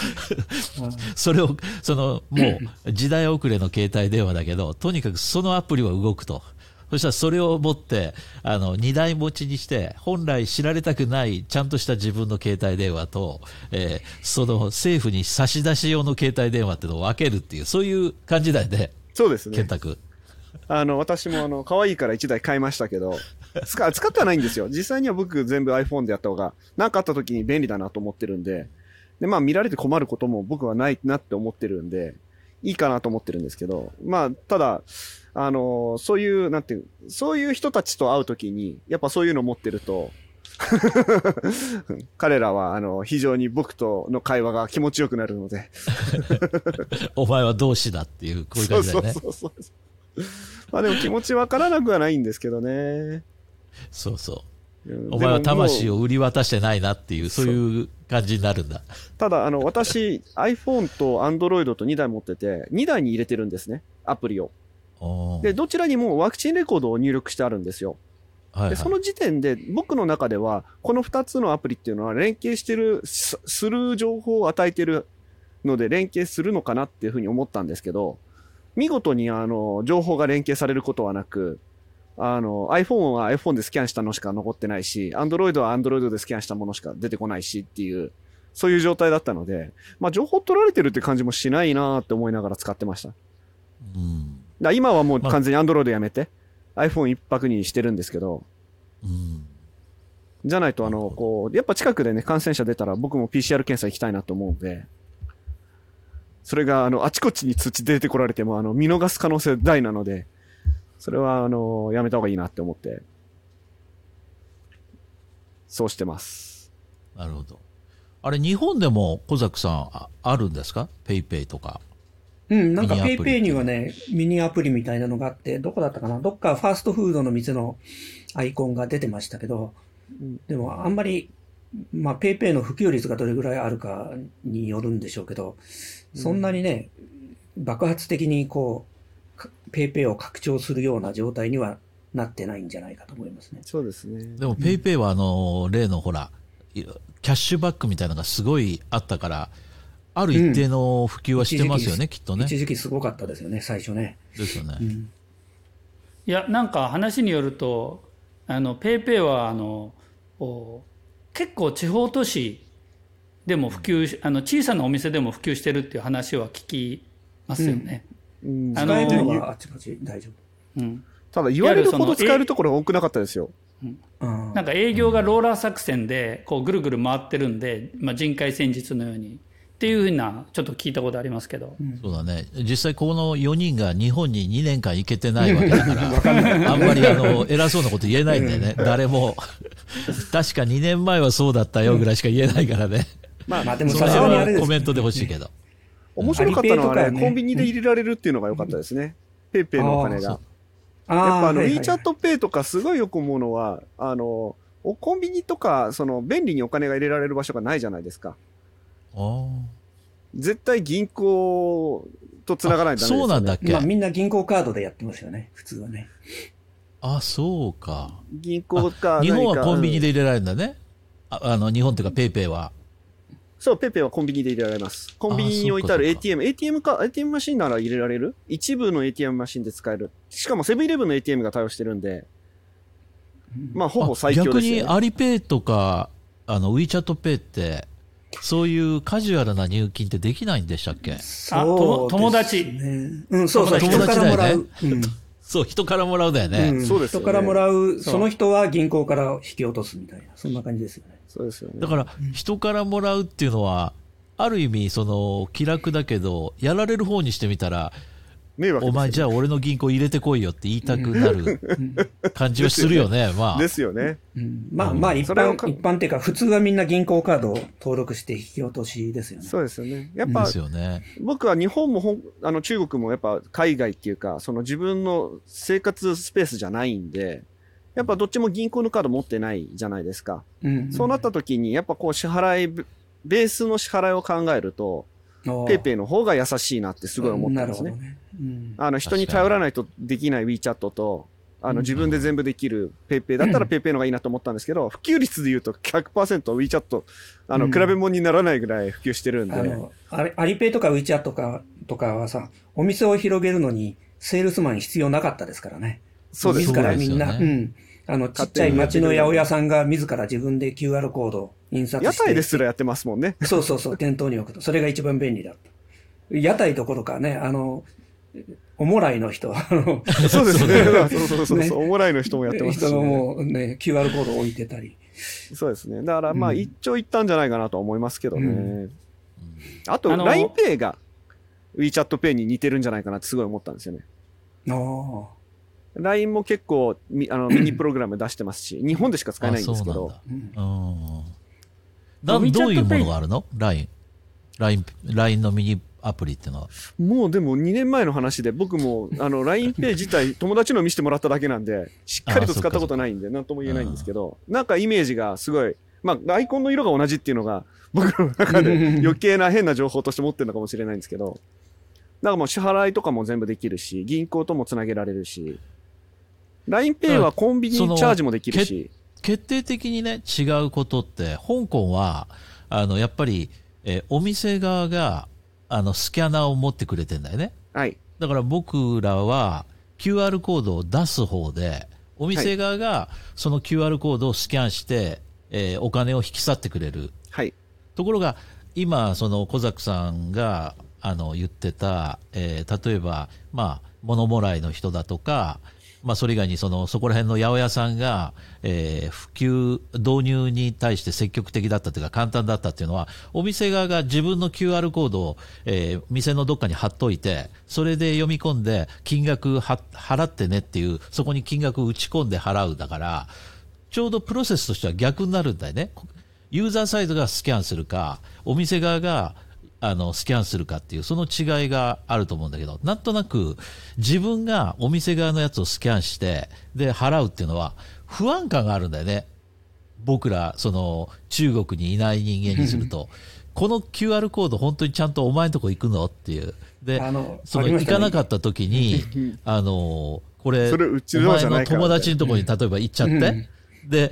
それを、その、もう、時代遅れの携帯電話だけど、とにかくそのアプリは動くと。そしたらそれを持って、あの、二台持ちにして、本来知られたくない、ちゃんとした自分の携帯電話と、えー、その政府に差し出し用の携帯電話っていうのを分けるっていう、そういう感じだよね。そうですね。健太あの、私もあの、可愛いから1台買いましたけど、使、使ってはないんですよ。実際には僕全部 iPhone でやった方が、何かあった時に便利だなと思ってるんで、で、まあ見られて困ることも僕はないなって思ってるんで、いいかなと思ってるんですけど、まあ、ただ、あの、そういう、なんていう、そういう人たちと会うときに、やっぱそういうの持ってると、彼らは、あの、非常に僕との会話が気持ちよくなるので お前は同志だっていう、こういう感じだよね。そうそうそう まあでも気持ちわからなくはないんですけどね。そうそう。お前は魂を売り渡してないなっていう、そういう感じになるんだ。ただ、あの、私、iPhone と Android と2台持ってて、2台に入れてるんですね、アプリを。で、どちらにもワクチンレコードを入力してあるんですよ。はいはい、でその時点で僕の中では、この2つのアプリっていうのは連携してる、する情報を与えてるので連携するのかなっていうふうに思ったんですけど、見事にあの、情報が連携されることはなく、あの、iPhone は iPhone でスキャンしたのしか残ってないし、Android は Android でスキャンしたものしか出てこないしっていう、そういう状態だったので、まあ情報取られてるって感じもしないなって思いながら使ってました。うん。だ今はもう完全にアンドロイドやめて、まあ、iPhone 一泊にしてるんですけど、うん、じゃないと、あの、こう、やっぱ近くでね、感染者出たら僕も PCR 検査行きたいなと思うんで、それが、あの、あちこちに通知出てこられても、あの、見逃す可能性大なので、それは、あの、やめた方がいいなって思って、そうしてます。なるほど。あれ、日本でも小崎さんあ、あるんですか？ペイペイとか。うん、なんかミニアプリ PayPay にはね、ミニアプリみたいなのがあって、どこだったかな？どっかファーストフードの店のアイコンが出てましたけど、でもあんまり、まあ PayPay の普及率がどれぐらいあるかによるんでしょうけど、そんなにね、爆発的にこう、か PayPay を拡張するような状態にはなってないんじゃないかと思いますね。そうですね。でも、ペイペイはあの、例のほら、いキャッシュバックみたいなのがすごいあったから、ある一定の普及はしてますよね、きっとね。一時期すごかったですよね、最初ね。ですよね。うん。いやなんか話によるとあのペイペイはあのお結構地方都市でも普及しあの小さなお店でも普及してるっていう話は聞きますよね。うんあ使えるののはあっちこっち大丈うんただ言われるほど使えるところが多くなかったですよ。夫。うんなんか営業がローラー作戦でこうぐるぐる回ってるんで、まあ、人海戦術のようにっていうふうなちょっと聞いたことありますけど、そうだね。実際この4人が日本に2年間行けてないわけだから、あんまりあの、偉そうなこと言えないんだよね。誰も。確か2年前はそうだったよぐらいしか言えないからね。まあまあでもさすがにあれです辺はコメントで欲しいけど。面白かったのはね、コンビニで入れられるっていうのが良かったですね。ペイペイのお金が。あやっぱあの、はいはいはい WeChat Pay とかすごいよく思うのは、あの、おコンビニとか、その、便利にお金が入れられる場所がないじゃないですか。絶対銀行と繋がないとダメですよ、ね。そうなんだっけ？まあみんな銀行カードでやってますよね、普通はね。あ、そうか。銀行かあ日本はコンビニでうん入れられるんだね。ああの、日本っていうかペイペイは。そう、ペイペイはコンビニで入れられます。コンビニに置いてある ATM、ATM か、ATM マシンなら入れられる？一部の ATM マシンで使える。しかもセブンイレブンの ATM が対応してるんで、まあ、ほぼあ最強逆ですよ、ね。にアリペイとか、あの、WeChat ペイって、そういうカジュアルな入金ってできないんでしたっけ？そう友達うん、そうそう、友人達だよねからもらう。うんそう、人からもらうだよね。うんそうですよね人からもらう、そうその人は銀行から引き落とすみたいな、そんな感じですよね。そうですよね。だから、人からもらうっていうのは、ある意味、その、気楽だけど、やられる方にしてみたら、お前じゃあ俺の銀行入れてこいよって言いたくなる感じはするよね、まあ。ですよね。うんまあまあ一般、一般っていうか、普通はみんな銀行カードを登録して引き落としですよね。そうですよね。やっぱです、よね。僕は日本もほんあの中国もやっぱ海外っていうか、その自分の生活スペースじゃないんで、やっぱどっちも銀行のカード持ってないじゃないですか。うんそうなった時に、やっぱこう支払い、ベベースの支払いを考えると、ペイペイの方が優しいなってすごい思ったんですね。あの人に頼らないとできない WeChat と、あの自分で全部できる PayPay だったら PayPay の方がいいなと思ったんですけど、普及率で言うと 100%WeChat、あの、うん比べ物にならないぐらい普及してるんで、あの、アリペイとか WeChat とか、とかはさ、お店を広げるのに、セールスマン必要なかったですからね。そうです自らみんな、そうん。あの、ちっちゃい町の八百屋さんが自ら自分で QR コードを印刷屋して。台ですらやってますもんね。そうそうそう、店頭に置くと。それが一番便利だった。屋台どころかね、あの、おもらいの人、そうですね。そうそうそうねそう、おもらいの人もやってますし、人のね。もうね、QR コードを置いてたり。そうですね。だからまあうん一長一短じゃないかなと思いますけどね。うんあと、LINEPay が WeChat Pay に似てるんじゃないかなってすごい思ったんですよね。あ LINE も結構みあの ミニプログラム出してますし、日本でしか使えないんですけど、あ。うんあ、そうなんだ。うん。な WeChat どういうものがあるの ?LINE。LINE、LINE のミニアプリっていうのは？もうでも2年前の話で、僕も あの LINEPay 自体友達の見せてもらっただけなんで、しっかりと使ったことないんで、なんとも言えないんですけど、なんかイメージがすごい、まあアイコンの色が同じっていうのが、僕の中で 余計な変な情報として持ってるのかもしれないんですけど、だからもう支払いとかも全部できるし、銀行ともつなげられるし、LINEPay はコンビニチャージもできるし、決定的にね、違うことって、香港は、あの、やっぱり、えーお店側が、あの、スキャナーを持ってくれてんだよね。はい。だから僕らは QR コードを出す方で、お店側がその QR コードをスキャンして、えーお金を引き去ってくれる。はい。ところが、今、その小崎さんがあの言ってた、えー例えば、まあ、物もらいの人だとか、まあ、それ以外にその、そこら辺の八百屋さんが、えー普及、導入に対して積極的だったというか、簡単だったっていうのは、お店側が自分の QR コードを、えー店のどっかに貼っといて、それで読み込んで、金額払ってねっていう、そこに金額を打ち込んで払うだから、ちょうどプロセスとしては逆になるんだよね。ユーザーサイドがスキャンするか、お店側があの、スキャンするかっていう、その違いがあると思うんだけど、なんとなく、自分がお店側のやつをスキャンして、で、払うっていうのは、不安感があるんだよね。僕ら、その、中国にいない人間にすると。この QR コード本当にちゃんとお前のとこ行くの？っていう。で、その、行かなかった時に、あの、これ、お前の友達のとこに例えば行っちゃって、で、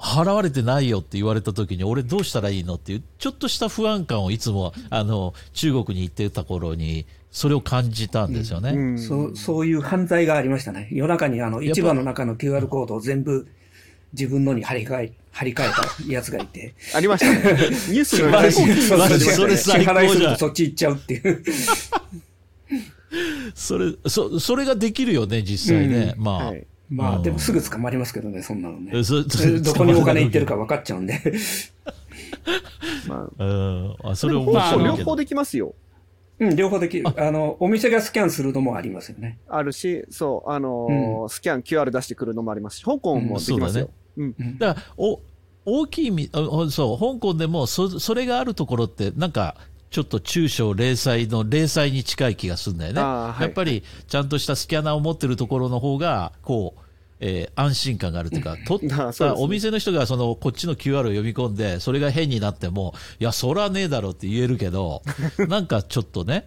払われてないよって言われた時に、俺どうしたらいいのっていう、ちょっとした不安感をいつも、あの、中国に行ってた頃に、それを感じたんですよね。うんうん、そう、そういう犯罪がありましたね。夜中にあの、市場の中の QR コードを全部自分のに張り替え、張り替えたやつがいて。ありましたね。ニュースの話それ支払いするとそっち行っちゃうっていう。それ、そ、それができるよね、実際ね。うん、まあ。はいまあ、でもすぐ捕まりますけどね、そんなのね。どこにお金行ってるか分かっちゃうんで。まあ、うんあそれを、まあ、両方できますよ。うん、両方できる。あの、お店がスキャンするのもありますよね。あるし、そう、あのスキャン QR 出してくるのもありますし、香港もできますよ。うん、だね、うん、だから、お、大きいそう、香港でもそ、それがあるところって、なんか、ちょっと中小零細の零細に近い気がするんだよね。はい、やっぱりちゃんとしたスキャナーを持ってるところの方が、こう、えー、安心感があるというか、取ったお店の人がそのこっちの QR を読み込んで、それが変になっても、いや、そらねえだろって言えるけど、なんかちょっとね、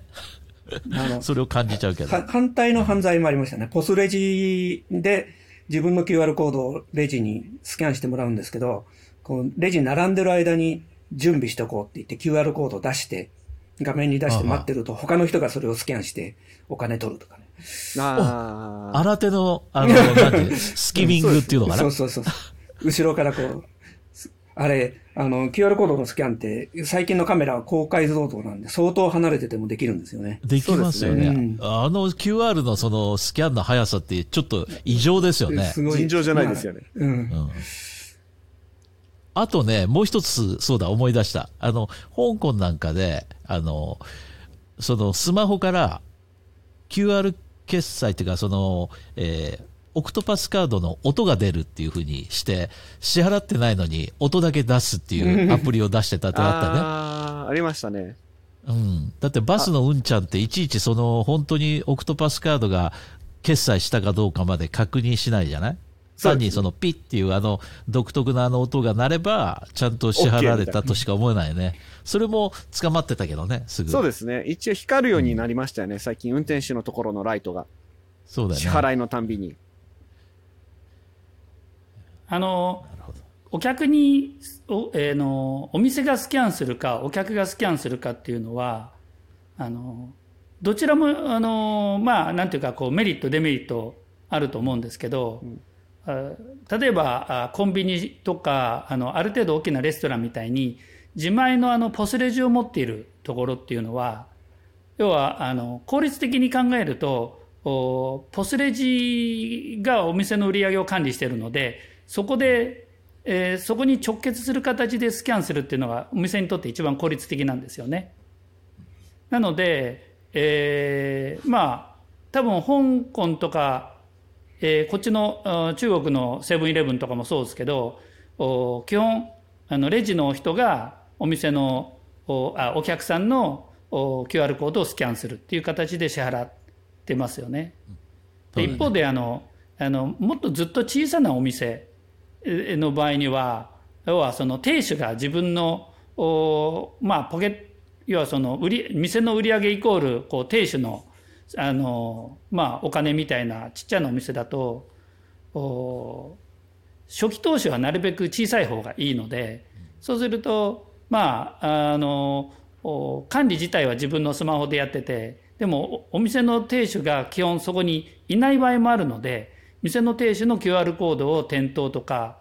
それを感じちゃうけど。反対の犯罪もありましたね。ポスレジで自分の QR コードをレジにスキャンしてもらうんですけど、こうレジに並んでる間に準備しておこうって言って QR コードを出して、画面に出して待ってると、他の人がそれをスキャンしてお金取るとかね。ああ。新手の、あの、なんてスキミングっていうのかな？そうそうそう。後ろからこう、あれ、あの、QR コードのスキャンって、最近のカメラは高解像度なんで、相当離れててもできるんですよね。できますよね。ねうん、あの QR のそのスキャンの速さって、ちょっと異常ですよね。すごい。尋常じゃないですよね。うん、うんあとね、もう一つ、そうだ、思い出した。あの、香港なんかで、あの、そのスマホから QR 決済っていうか、その、えー、オクトパスカードの音が出るっていうふうにして、支払ってないのに音だけ出すっていうアプリを出してたってあったね。ああ、ありましたね。うん。だってバスのうんちゃんっていちいちその本当にオクトパスカードが決済したかどうかまで確認しないじゃない？単にそのピッっていうあの独特なあの音が鳴れば、ちゃんと支払われたとしか思えないね。それも捕まってたけどね、すぐ。そうですね。一応光るようになりましたよね、うん、最近運転手のところのライトが。そうだね。支払いのたんびに。あの、お客にお,、えーの、お店がスキャンするか、お客がスキャンするかっていうのは、あの、どちらも、あの、まあ、なんていうか、こう、メリット、デメリットあると思うんですけど、うん例えばコンビニとかあのある程度大きなレストランみたいに自前のあのポスレジを持っているところっていうのは要はあの効率的に考えるとポスレジがお店の売り上げを管理しているのでそこで、えー、そこに直結する形でスキャンするっていうのがお店にとって一番効率的なんですよね。なので、えー、まあ多分香港とかえー、こっちの中国のセブンイレブンとかもそうですけど基本あのレジの人がお店のおあお客さんの QR コードをスキャンするっていう形で支払ってますよね。で一方であのあのもっとずっと小さなお店の場合には要はその亭主が自分のおまあポケ要はその売り店の売り上げイコールこう亭主のあのまあお金みたいなちっちゃなお店だと初期投資はなるべく小さい方がいいのでそうするとまああの管理自体は自分のスマホでやっててでもお店の亭主が基本そこにいない場合もあるので店の亭主の QR コードを店頭とか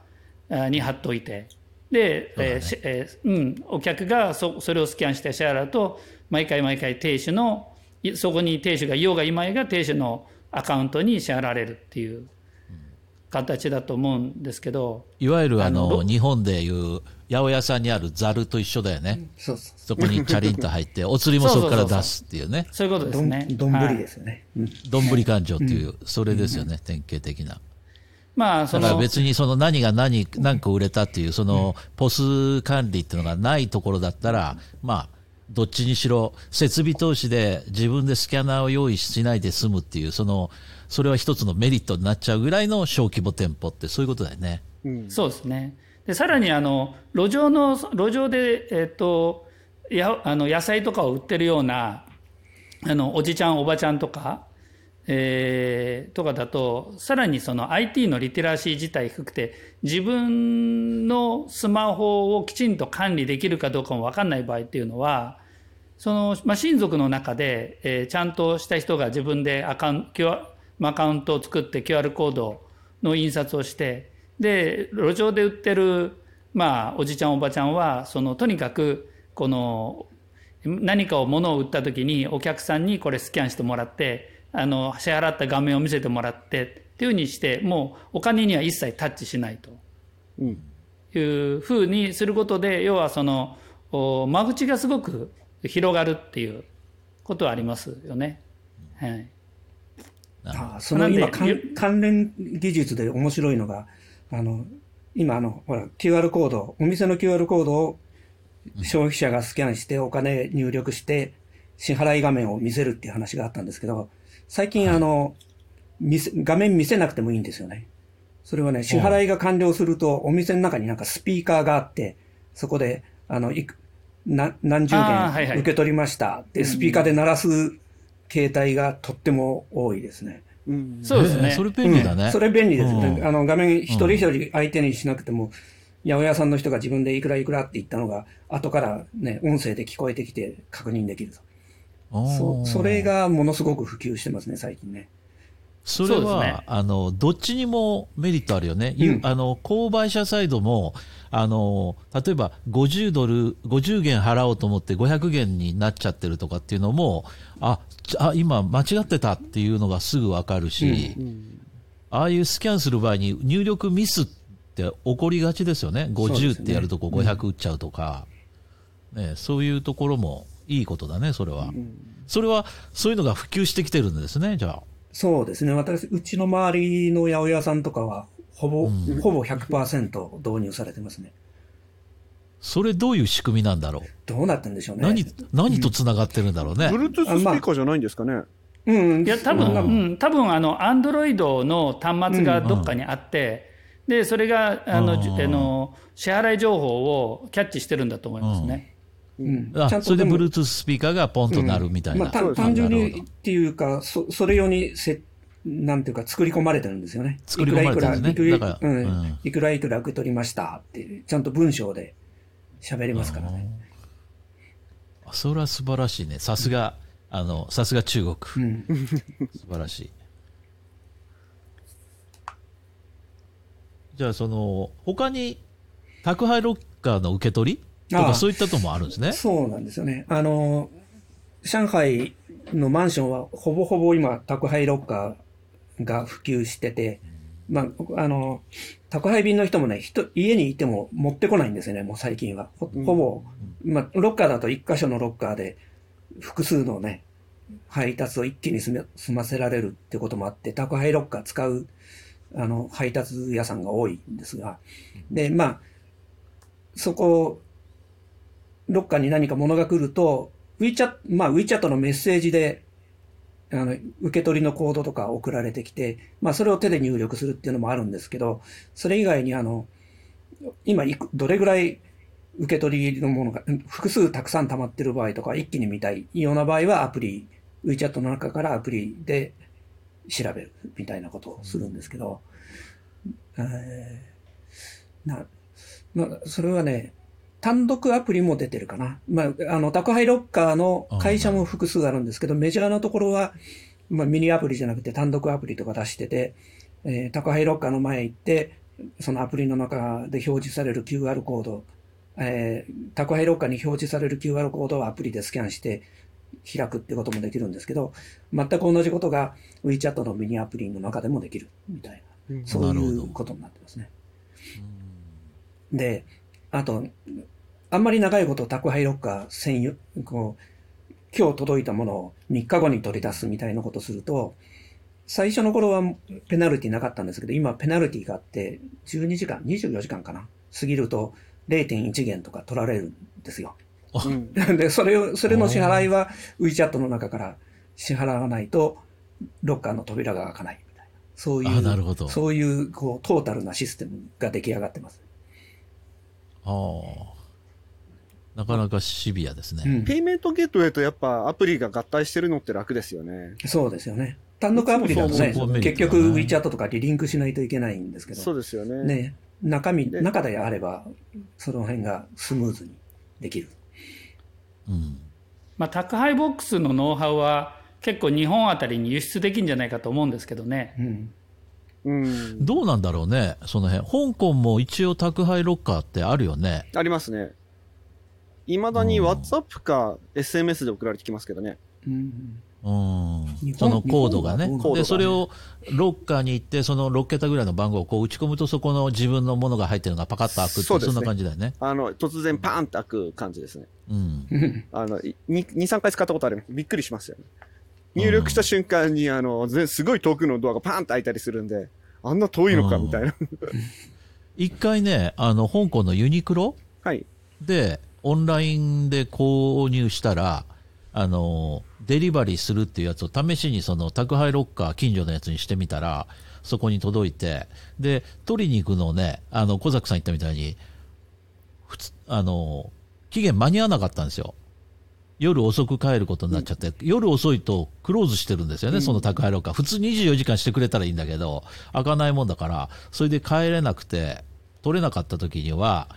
に貼っといてで、ね。えーえー、うん、お客がそそれをスキャンして支払うと毎回毎回亭主のそこに亭主がいようがいまいが亭主のアカウントに支払われるっていう形だと思うんですけど。いわゆるあの日本でいう八百屋さんにあるざると一緒だよね、そうそう。そこにチャリンと入ってお釣りもそこから出すっていうね。そういうことですね。どんぶりですよね。どんぶり勘定っていう、それですよね、典型的な。まあ、そのだから別にその何が何何個売れたっていうそのポス管理っていうのがないところだったら、まあどっちにしろ、設備投資で自分でスキャナーを用意しないで済むっていう、その、それは一つのメリットになっちゃうぐらいの小規模店舗って、そういうことだよね。うん、そうですね。で、さらに、あの、路上の、路上で、えっ、ー、と、や、あの、野菜とかを売ってるような、あの、おじちゃん、おばちゃんとか、えー、とかだと、さらにその IT のリテラシー自体低くて、自分のスマホをきちんと管理できるかどうかもわかんない場合っていうのは、その、まあ、親族の中で、えー、ちゃんとした人が自分でアカウント、アカウントを作って QR コードの印刷をして、で、路上で売ってる、まあ、おじちゃんおばちゃんは、その、とにかく、この、何かを物を売った時にお客さんにこれスキャンしてもらって、あの、支払った画面を見せてもらってっていうふうにして、もうお金には一切タッチしないと。いうふうにすることで、要はその、間口がすごく広がるっていうことはありますよね。はい。あその今関連技術で面白いのが、あの、今あの、ほら、QR コード、お店の QR コードを消費者がスキャンしてお金入力して支払い画面を見せるっていう話があったんですけど、最近あの、見せ、画面見せなくてもいいんですよね。それはね、支払いが完了すると、お店の中になんかスピーカーがあって、そこで、あの、いく、な、何十件受け取りました。で、スピーカーで鳴らす携帯がとっても多いですね。うん、そうですね。それ便利だね。うん、それ便利ですね。あの、画面一人一人相手にしなくても、八百屋さんの人が自分でいくらいくらって言ったのが、後からね、音声で聞こえてきて確認できると。そそれがものすごく普及してますね、最近ね。それは、ね、あの、どっちにもメリットあるよね。うん、あの、購買者サイドも、あの、例えば50ドル、50元払おうと思って500元になっちゃってるとかっていうのも、あ、あ今間違ってたっていうのがすぐわかるし、うんうん、ああいうスキャンする場合に入力ミスって起こりがちですよね。50ってやるとこ500打っちゃうとか、ね、ね、そういうところもいいことだね、それは。それは、そういうのが普及してきてるんですね、じゃあ。そうですね。私、うちの周りの八百屋さんとかは、ほぼ、うん、ほぼ100%導入されてますね。それどういう仕組みなんだろう？どうなってんでしょうね。何、何と繋がってるんだろうね。ブルートゥーススピーカーじゃないんですかね？うん。いや、多分、うん、多分、あの、アンドロイドの端末がどっかにあって、うん、で、それが、あの、あの、支払い情報をキャッチしてるんだと思いますね。うん、あそれで Bluetooth スピーカーがポンとなるみたいな。まあ、単純にっていうか、そそれ用にせ、なんていうか作り込まれてるんですよね。作り込まれてるんですね。いくらいくら、うん、いくらいくら受け取りましたって、ちゃんと文章で喋りますからね。それは素晴らしいね。さすが、あの、さすが中国。うん、素晴らしい。じゃあ、その、他に、宅配ロッカーの受け取り？とかそういったともあるんですね。そうなんですよね。あの、上海のマンションはほぼほぼ今宅配ロッカーが普及してて、まあ、あの、宅配便の人もね、人、家にいても持ってこないんですよね、もう最近は。ほほぼ、まあ、ロッカーだと一箇所のロッカーで複数のね、配達を一気に済ませられるってこともあって、宅配ロッカー使う、あの、配達屋さんが多いんですが、で、まあ、そこ、どっかに何か物が来ると、WeChat、まあ WeChat のメッセージで、あの、受け取りのコードとか送られてきて、まあそれを手で入力するっていうのもあるんですけど、それ以外にあの、今どれぐらい受け取りのものが、複数たくさん溜まってる場合とか、一気に見たいような場合はアプリ、WeChat の中からアプリで調べるみたいなことをするんですけど、えー、な、まあ、それはね、単独アプリも出てるかな。まあ、あの、宅配ロッカーの会社も複数あるんですけど、メジャーなところは、まあ、ミニアプリじゃなくて単独アプリとか出してて、えー、宅配ロッカーの前行って、そのアプリの中で表示される QR コード、えー、宅配ロッカーに表示される QR コードをアプリでスキャンして開くってこともできるんですけど、全く同じことが WeChat のミニアプリの中でもできるみたいな、そういうことになってますね。で、あと、あんまり長いこと宅配ロッカー専用、こう、今日届いたものを3日後に取り出すみたいなことすると、最初の頃はペナルティなかったんですけど、今ペナルティがあって、12時間、24時間かな過ぎると0.1元とか取られるんですよ。で、それを、それの支払いは WeChat の中から支払わないと、ロッカーの扉が開かないみたいな。そういう、なるほどそういう、こう、トータルなシステムが出来上がってます。ああ。なかなかシビアですね、うん。ペイメントゲートウェイとやっぱアプリが合体してるのって楽ですよね。そうですよね。単独アプリだとね、結局 WeChat とかにリンクしないといけないんですけど。そうですよね。ね。中身、中であれば、その辺がスムーズにできる。うん。まあ、宅配ボックスのノウハウは結構日本あたりに輸出できるんじゃないかと思うんですけどね。うん。うん、どうなんだろうね、その辺。香港も一応宅配ロッカーってあるよね。ありますね。いまだに WhatsApp か SMS で送られてきますけどね。うん。うん、そのコードがね。で、それをロッカーに行って、その6桁ぐらいの番号をこう打ち込むと、そこの自分のものが入ってるのがパカッと開くってそ,、ね、そんな感じだよね。あの、突然パーンって開く感じですね。うん。あの、2、3回使ったことあります。びっくりしますよね。入力した瞬間に、あの、すごい遠くのドアがパーンと開いたりするんで、あんな遠いのかみたいな。一回ね、あの、香港のユニクロはい。で、オンラインで購入したら、あの、デリバリーするっていうやつを試しにその宅配ロッカー近所のやつにしてみたら、そこに届いて、で、取りに行くのをね、あの、小崎さん言ったみたいに、普通、あの、期限間に合わなかったんですよ。夜遅く帰ることになっちゃって、うん、夜遅いとクローズしてるんですよね、うん、その宅配ロッカー。普通24時間してくれたらいいんだけど、開かないもんだから、それで帰れなくて、取れなかった時には、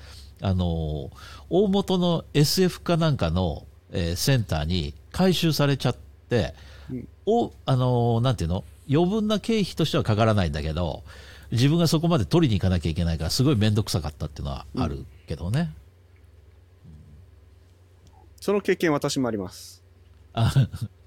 あの、大元の SF かなんかの、えー、センターに回収されちゃって、うん、お、あの、なんていうの？余分な経費としてはかからないんだけど、自分がそこまで取りに行かなきゃいけないから、すごい面倒くさかったっていうのはあるけどね。その経験私もあります。あ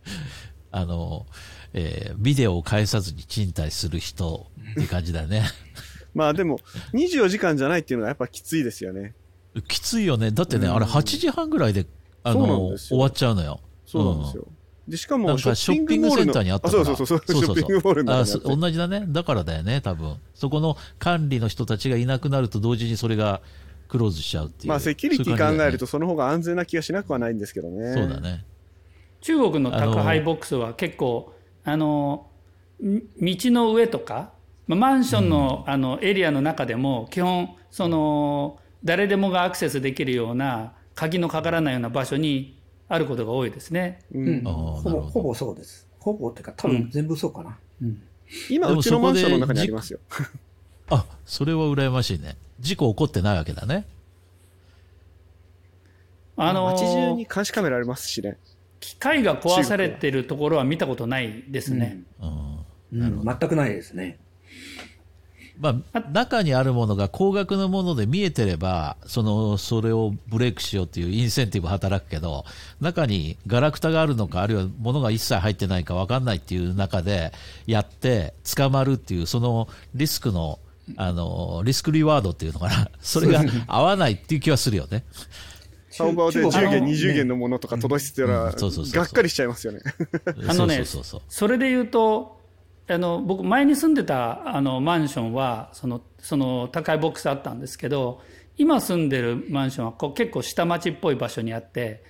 あの、えー、ビデオを返さずに賃貸する人って感じだよね。まあでも、24時間じゃないっていうのがやっぱきついですよね。きついよね。だってね、あれ8時半ぐらいで、あの、終わっちゃうのよ。そうなんですよ。で、しかも、ショッピングセンターにあったから。そうそうそう、ショッピングモールあ同じだね。だからだよね、多分。そこの管理の人たちがいなくなると同時にそれがクローズしちゃうっていう。まあ、セキュリティ考えるとその方が安全な気がしなくはないんですけどね。そうだね。中国の宅配ボックスは結構、あの、道の上とか、マンションの,、あのエリアの中でも基本その誰でもがアクセスできるような鍵のかからないような場所にあることが多いですね。うん、ほぼほぼそうです。ほぼっていうか多分全部そうかな。うん、今うちのマンションの中にありますよ。あ、それは羨ましいね。事故起こってないわけだね。あのー、街中に監視カメラありますしね。機械が壊されてるところは見たことないですね。うん、うん、全くないですね。まあ、中にあるものが高額なもので見えてれば、その、それをブレイクしようっていうインセンティブ働くけど、中にガラクタがあるのか、あるいは物が一切入ってないか分かんないっていう中でやって捕まるっていう、そのリスクの、あの、リスクリワードっていうのかな、それが合わないっていう気はするよね。サーバーで10元、20元のものとか届いてたら、がっかりしちゃいますよね。あのね、それで言うと、あの僕前に住んでたあのマンションはそのその高いボックスあったんですけど今住んでるマンションはこう結構下町っぽい場所にあって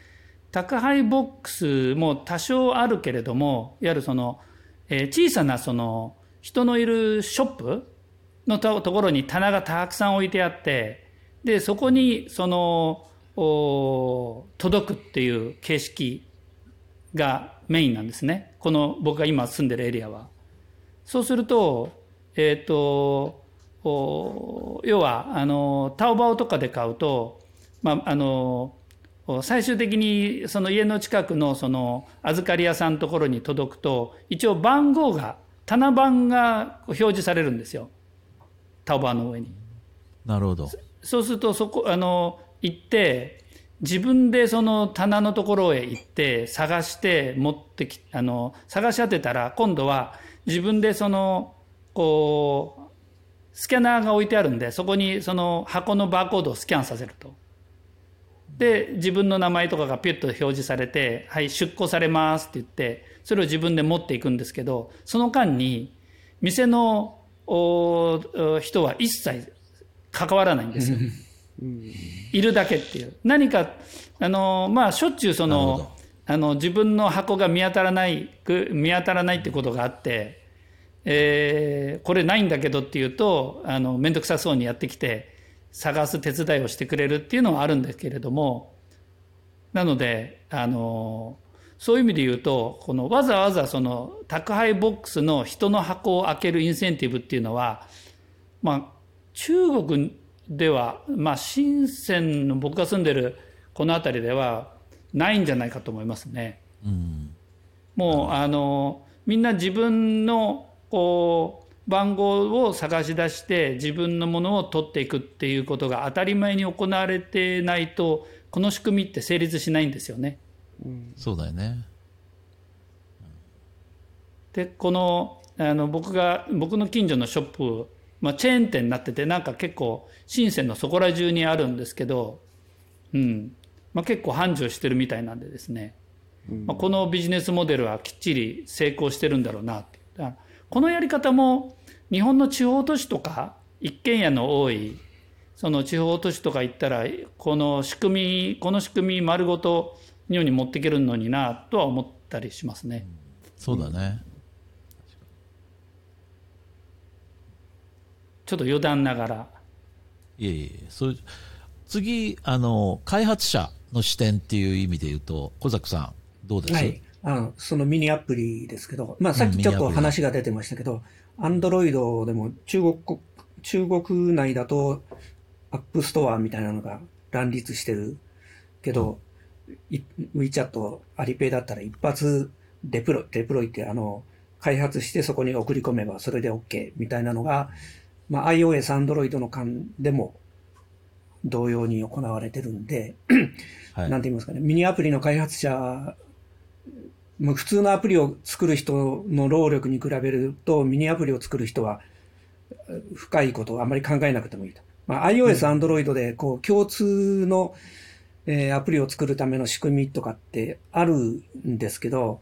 宅配ボックスも多少あるけれどもいわゆるその、えー、小さなその人のいるショップのところに棚がたくさん置いてあってでそこにその届くっていう形式がメインなんですねこの僕が今住んでるエリアは。そうすると、えっ、ー、と、要は、あの、タオバオとかで買うと、まあ、あの、最終的にその家の近くのその預かり屋さんのところに届くと、一応番号が、棚番が表示されるんですよ。タオバオの上に。なるほど。そうすると、そこ、あの、行って、自分でその棚のところへ行って探して持ってきあの探し当てたら今度は自分でそのこうスキャナーが置いてあるんでそこにその箱のバーコードをスキャンさせると。で自分の名前とかがピュッと表示されて「はい出庫されます」って言ってそれを自分で持っていくんですけどその間に店の人は一切関わらないんですよ。いるだけっていう。何か、あの、まあ、しょっちゅうその、あの、自分の箱が見当たらない、見当たらないってことがあって、えー、これないんだけどっていうと、あの、めんどくさそうにやってきて、探す手伝いをしてくれるっていうのはあるんですけれども、なので、あの、そういう意味で言うと、このわざわざその宅配ボックスの人の箱を開けるインセンティブっていうのは、まあ、中国では、まあ、深センの僕が住んでるこの辺りではないんじゃないかと思いますね。うん、もう、あの、みんな自分の、こう、番号を探し出して自分のものを取っていくっていうことが当たり前に行われてないと、この仕組みって成立しないんですよね。うん、そうだよね。で、この、あの、僕が、僕の近所のショップまあ、チェーン店になっててなんか結構深センのそこら中にあるんですけど、うんまあ、結構繁盛してるみたいなんでですね、まあ、このビジネスモデルはきっちり成功してるんだろうな。ってこのやり方も日本の地方都市とか一軒家の多いその地方都市とか行ったらこの仕組みこの仕組み丸ごと日本に持っていけるのになとは思ったりしますね。そうだね、ちょっと余談ながら。いえいえ、それ次、あの、開発者の視点っていう意味で言うと、小崎さん、どうです？はい。あの、そのミニアプリですけど、まあさっきちょっと話が出てましたけど、アンドロイドでも中国、中国内だと、アップストアみたいなのが乱立してるけど、うん、WeChat、アリペイだったら一発デプロイ、デプロイってあの、開発してそこに送り込めばそれで OK みたいなのが、まあ、iOS、Android の間でも同様に行われてるんで、はい、なんて言いますかね、ミニアプリの開発者、もう普通のアプリを作る人の労力に比べると、ミニアプリを作る人は深いことをあまり考えなくてもいいと。まあ、iOS、Android でこう共通の、えー、アプリを作るための仕組みとかってあるんですけど、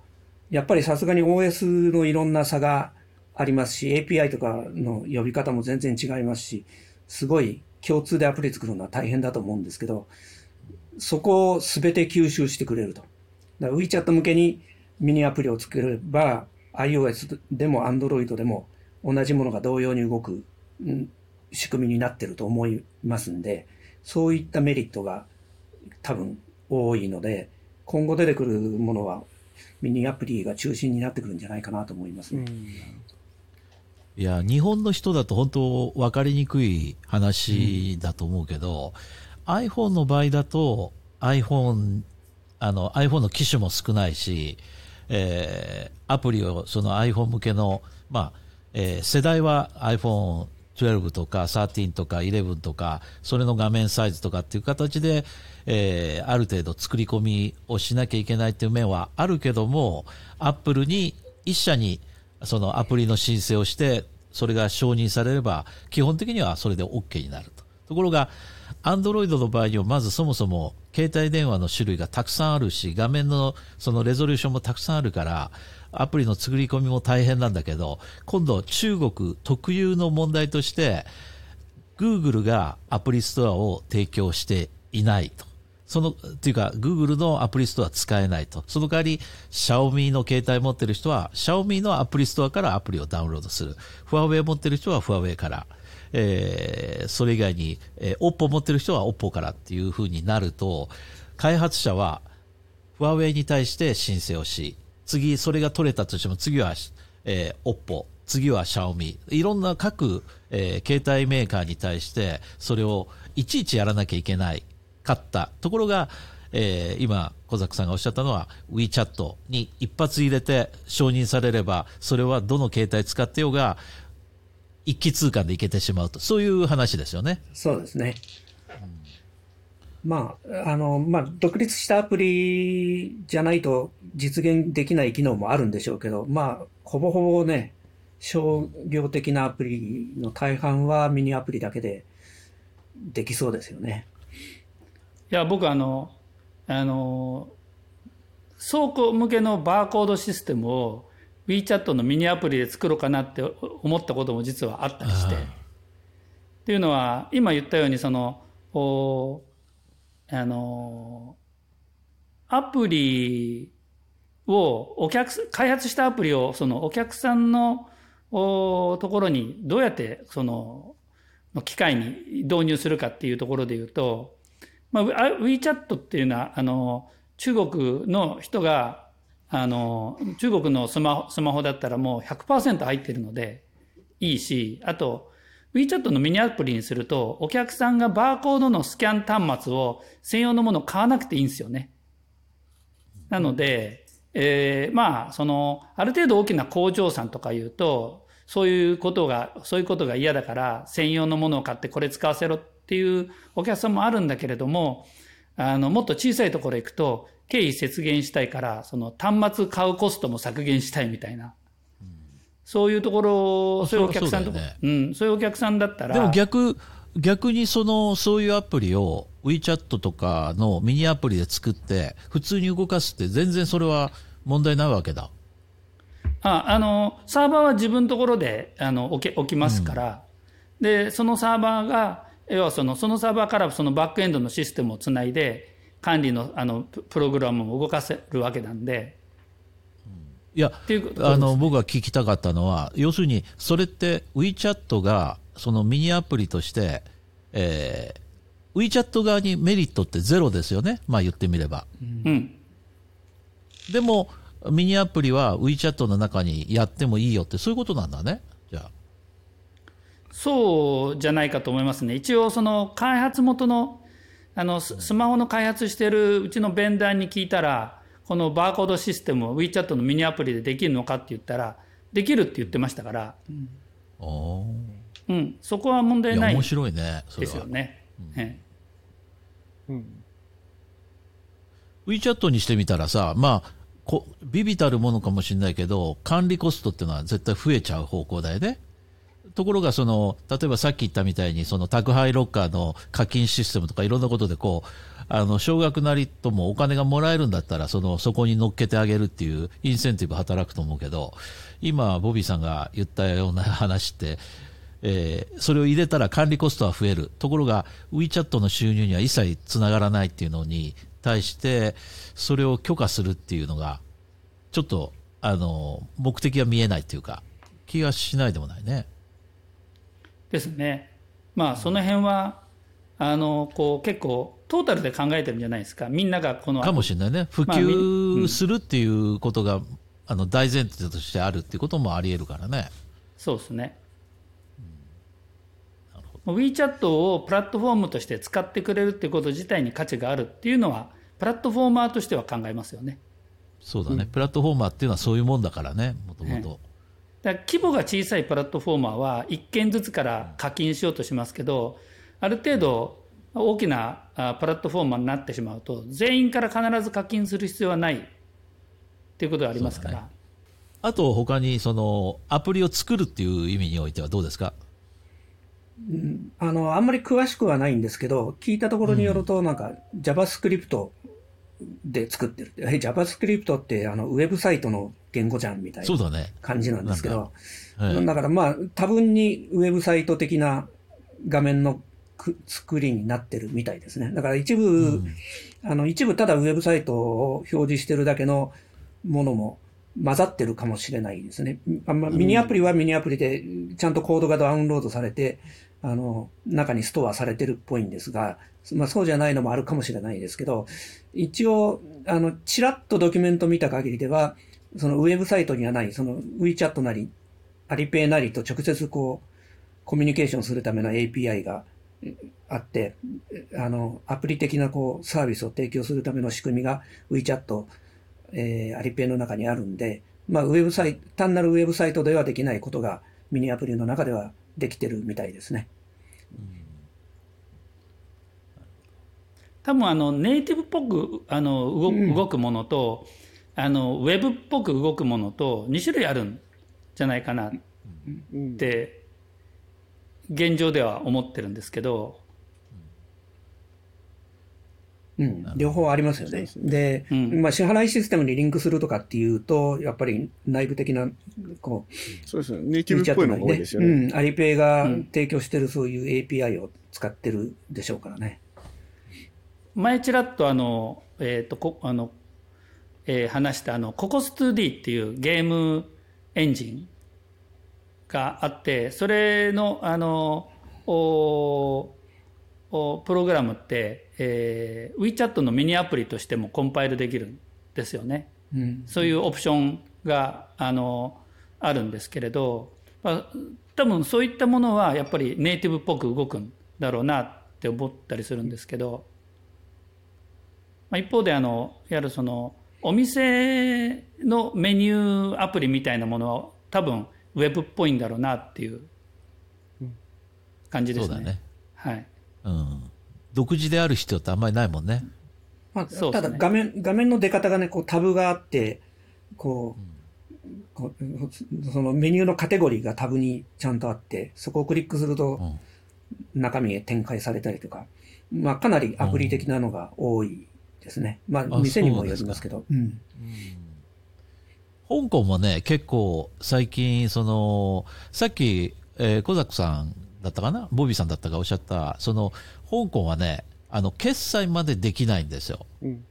やっぱりさすがに OS のいろんな差がありますし、API とかの呼び方も全然違いますし、すごい共通でアプリ作るのは大変だと思うんですけど、そこを全て吸収してくれると。だから WeChat 向けにミニアプリを作れば、iOS でも Android でも同じものが同様に動く仕組みになってると思いますんで、そういったメリットが多分多いので、今後出てくるものはミニアプリが中心になってくるんじゃないかなと思いますね。いや、日本の人だと本当分かりにくい話だと思うけど、うん、iPhone の場合だと iPhone、あの iPhone の機種も少ないし、えー、アプリをその iPhone 向けの、まあ、えー、世代は iPhone 12とか13とか11とか、それの画面サイズとかっていう形で、えー、ある程度作り込みをしなきゃいけないっていう面はあるけども、アップルに一社にそのアプリの申請をして、それが承認されれば、基本的にはそれで OK になると。ところが、アンドロイドの場合には、まずそもそも携帯電話の種類がたくさんあるし、画面のそのレゾリューションもたくさんあるから、アプリの作り込みも大変なんだけど、今度中国特有の問題として、Google がアプリストアを提供していないと。その、っていうか、Google のアプリストア使えないと。その代わり、Xiaomi の携帯持ってる人は、Xiaomi のアプリストアからアプリをダウンロードする。ファーウェイ持ってる人はファーウェイから。えー、それ以外に、えー、Oppo 持ってる人は Oppo からっていう風になると、開発者は、ファーウェイに対して申請をし、次、それが取れたとしても、次は、えー、Oppo、次は Xiaomi。いろんな各、えー、携帯メーカーに対して、それをいちいちやらなきゃいけない。かったところが、えー、今、小崎さんがおっしゃったのは WeChat に一発入れて承認されれば、それはどの携帯使ってようが、一気通貫でいけてしまうと、そういう話ですよね。そうですね。うん、まあ、あの、まあ、独立したアプリじゃないと実現できない機能もあるんでしょうけど、まあ、ほぼほぼね、商業的なアプリの大半はミニアプリだけでできそうですよね。いや、僕あの、あの、倉庫向けのバーコードシステムを WeChat のミニアプリで作ろうかなって思ったことも実はあったりして。っていうのは、今言ったように、その、おあの、アプリをお客、開発したアプリをそのお客さんのおところにどうやってその機械に導入するかっていうところで言うと、まあ、WeChat っていうのは、あの、中国の人が、あの、中国のスマホ、スマホだったらもう100%入ってるのでいいし、あと、WeChat のミニアプリにすると、お客さんがバーコードのスキャン端末を専用のものを買わなくていいんですよね。なので、えー、まあ、その、ある程度大きな工場さんとか言うと、そういうことが、そういうことが嫌だから、専用のものを買ってこれ使わせろっていうお客さんもあるんだけれども、あの、もっと小さいところ行くと、経費節減したいから、その端末買うコストも削減したいみたいな。そういうところ、そういうお客さんとか、うね、うん、そういうお客さんだったら。でも逆、逆にその、そういうアプリを WeChat とかのミニアプリで作って、普通に動かすって全然それは問題ないわけだ。ああの、サーバーは自分のところであの置け置きますから、うん、で、そのサーバーが、要はそのそのサーバーからそのバックエンドのシステムをつないで、管理のあのプログラムを動かせるわけなんで。いや、あの、僕が聞きたかったのは、要するに、それって WeChat が、そのミニアプリとして、えー、WeChat 側にメリットってゼロですよね。まあ言ってみれば。うん。でも、ミニアプリは WeChat の中にやってもいいよって、そういうことなんだね。そうじゃないかと思いますね。一応、その開発元の、あの、スマホの開発してるうちのベンダーに聞いたら、このバーコードシステムを WeChat のミニアプリでできるのかって言ったら、できるって言ってましたから。うん、うん、そこは問題ない。面白いね。ですよね。うん。WeChat にしてみたらさ、まあ、こビビたるものかもしれないけど、管理コストっていうのは絶対増えちゃう方向だよね。ところが、その、例えばさっき言ったみたいに、その宅配ロッカーの課金システムとかいろんなことでこう、あの、少額なりともお金がもらえるんだったら、その、そこに乗っけてあげるっていうインセンティブ働くと思うけど、今、ボビーさんが言ったような話って、えー、それを入れたら管理コストは増える。ところが、WeChat の収入には一切つながらないっていうのに対して、それを許可するっていうのが、ちょっと、あの、目的が見えないっていうか、気がしないでもないね。ですね。まあ、その辺は、あの、こう、結構、トータルで考えてるんじゃないですか。みんながこの。かもしれないね。普及するっていうことが、まあうん、あの、大前提としてあるっていうこともあり得るからね。そうですね。うん、WeChat をプラットフォームとして使ってくれるってこと自体に価値があるっていうのは、プラットフォーマーとしては考えますよね。そうだね、うん、プラットフォーマーっていうのはそういうもんだからね、もともと。規模が小さいプラットフォーマーは1件ずつから課金しようとしますけど、ある程度大きなプラットフォーマーになってしまうと、全員から必ず課金する必要はないっていうことがありますから。ね、あと他にそのアプリを作るっていう意味においてはどうですか？あの、あんまり詳しくはないんですけど、聞いたところによると、なんか JavaScript で作ってる。え、JavaScript ってあのウェブサイトの言語じゃんみたいな感じなんですけど、だ。はい、だからまあ多分にウェブサイト的な画面の作りになってるみたいですね。だから一部、うん、あの一部ただウェブサイトを表示してるだけのものも混ざってるかもしれないですね。あまミニアプリはミニアプリでちゃんとコードがダウンロードされて、あの、中にストアされてるっぽいんですが、まあそうじゃないのもあるかもしれないですけど、一応、あの、ちらっとドキュメント見た限りでは、そのウェブサイトにはない、その WeChat なり、アリペイなりと直接こう、コミュニケーションするための API があって、あの、アプリ的なこう、サービスを提供するための仕組みが WeChat、えー、アリペイの中にあるんで、まあ、ウェブサイト、単なるウェブサイトではできないことがミニアプリの中ではできてるみたいですね。多分あのネイティブっぽくあの動動くものと、うん、あのウェブっぽく動くものと2種類あるんじゃないかなって現状では思ってるんですけど。うん、両方ありますよね。で、うん、まあ、支払いシステムにリンクするとかっていうと、やっぱり内部的な、こう、そうですね。ネイティブっぽいのが多いですよね。うん、アリペイが提供してるそういう API を使ってるでしょうからね。前ちらっとあの、えっ、ー、と、こあの、えー、話したあの、ココス 2D っていうゲームエンジンがあって、それの、あの、おおプログラムって、えー、WeChat のミニアプリとしてもコンパイルできるんですよね。うん、そういうオプションが、あの、あるんですけれど、まあ、多分そういったものはやっぱりネイティブっぽく動くんだろうなって思ったりするんですけど、まあ、一方であのいわゆるそのお店のメニューアプリみたいなものは多分ウェブっぽいんだろうなっていう感じですね。そうだね。はい。うん。独自である必要ってあんまりないもんね。まあ、ただ画面、画面の出方がね、こうタブがあって、こう、こうそのメニューのカテゴリーがタブにちゃんとあって、そこをクリックすると中身へ展開されたりとか、まあかなりアプリ的なのが多いですね。まあ店にもよりますけど。うん、香港もね、結構最近、その、さっき、えー、小ザクさんだったかな？ボビーさんだったかおっしゃった、その、香港はね、あの、決済までできないんですよ。うん、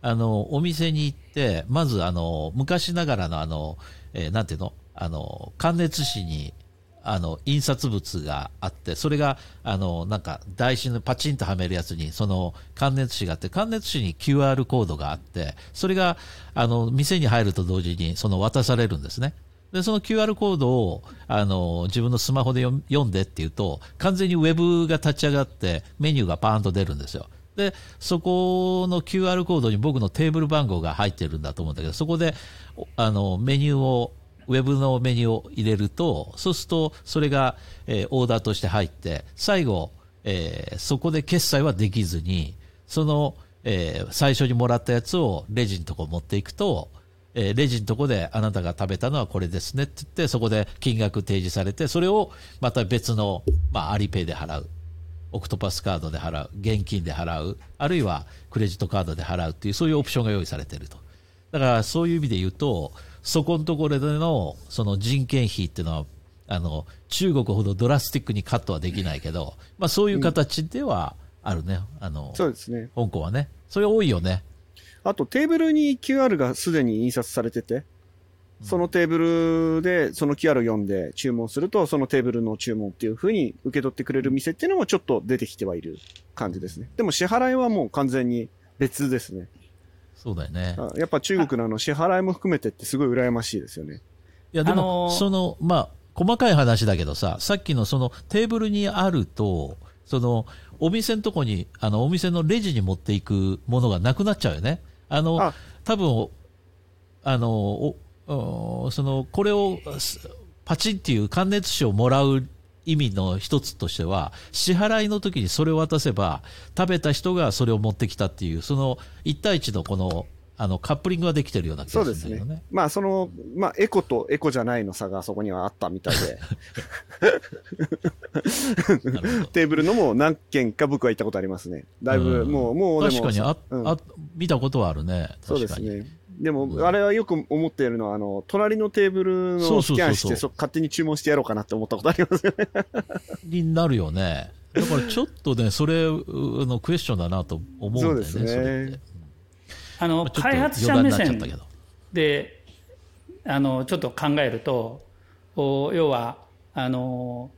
あの、お店に行って、まず、あの、昔ながらのあの、えー、なんていうの？あの、関熱紙に、あの、印刷物があって、それが、あの、なんか、台紙のパチンとはめるやつに、その、関熱紙があって、関熱紙に QR コードがあって、それが、あの、店に入ると同時に、その、渡されるんですね。で、その QR コードを、あの、自分のスマホで読んでっていうと、完全にウェブが立ち上がって、メニューがパーンと出るんですよ。で、そこの QR コードに僕のテーブル番号が入ってるんだと思うんだけど、そこで、あの、メニューを、ウェブのメニューを入れると、そうすると、それが、えー、オーダーとして入って、最後、えー、そこで決済はできずに、その、えー、最初にもらったやつをレジのとこ持っていくと、えー、レジのとこであなたが食べたのはこれですねって言って、そこで金額提示されて、それをまた別の、まあ、アリペイで払う。オクトパスカードで払う。現金で払う。あるいはクレジットカードで払うっていう、そういうオプションが用意されていると。だからそういう意味で言うと、そこのところでのその人件費っていうのは、あの、中国ほどドラスティックにカットはできないけど、まあそういう形ではあるね。あの、そうですね。香港はね。それ多いよね。あとテーブルに QR がすでに印刷されてて、そのテーブルでその QR を読んで注文すると、そのテーブルの注文っていう風に受け取ってくれる店っていうのもちょっと出てきてはいる感じですね。でも支払いはもう完全に別ですね。そうだよね。やっぱ中国のあの支払いも含めてってすごい羨ましいですよね。いやでも、その、まあ、細かい話だけどさ、さっきのそのテーブルにあると、その、お店のとこに、あの、お店のレジに持っていくものがなくなっちゃうよね。あの、あ多分、あの、その、これを、パチンっていう関熱紙をもらう意味の一つとしては、支払いの時にそれを渡せば、食べた人がそれを持ってきたっていう、その一対一のこの、あの、カップリングができてるような気がするんだけどね。そうですね。まあ、その、まあ、エコとエコじゃないの差がそこにはあったみたいで。テーブルのも何件か僕は行ったことありますね。だいぶ、うん、もう、もう確かにあ、うん、あ、見たことはあるね。そうですね。でも、あれはよく思っているのは、あの、隣のテーブルのスキャンして、そ勝手に注文してやろうかなって思ったことありますよね。になるよね。だからちょっとね、それのクエスチョンだなと思うんだよね。そうですね。あの開発者目線であのちょっと考えると要はあの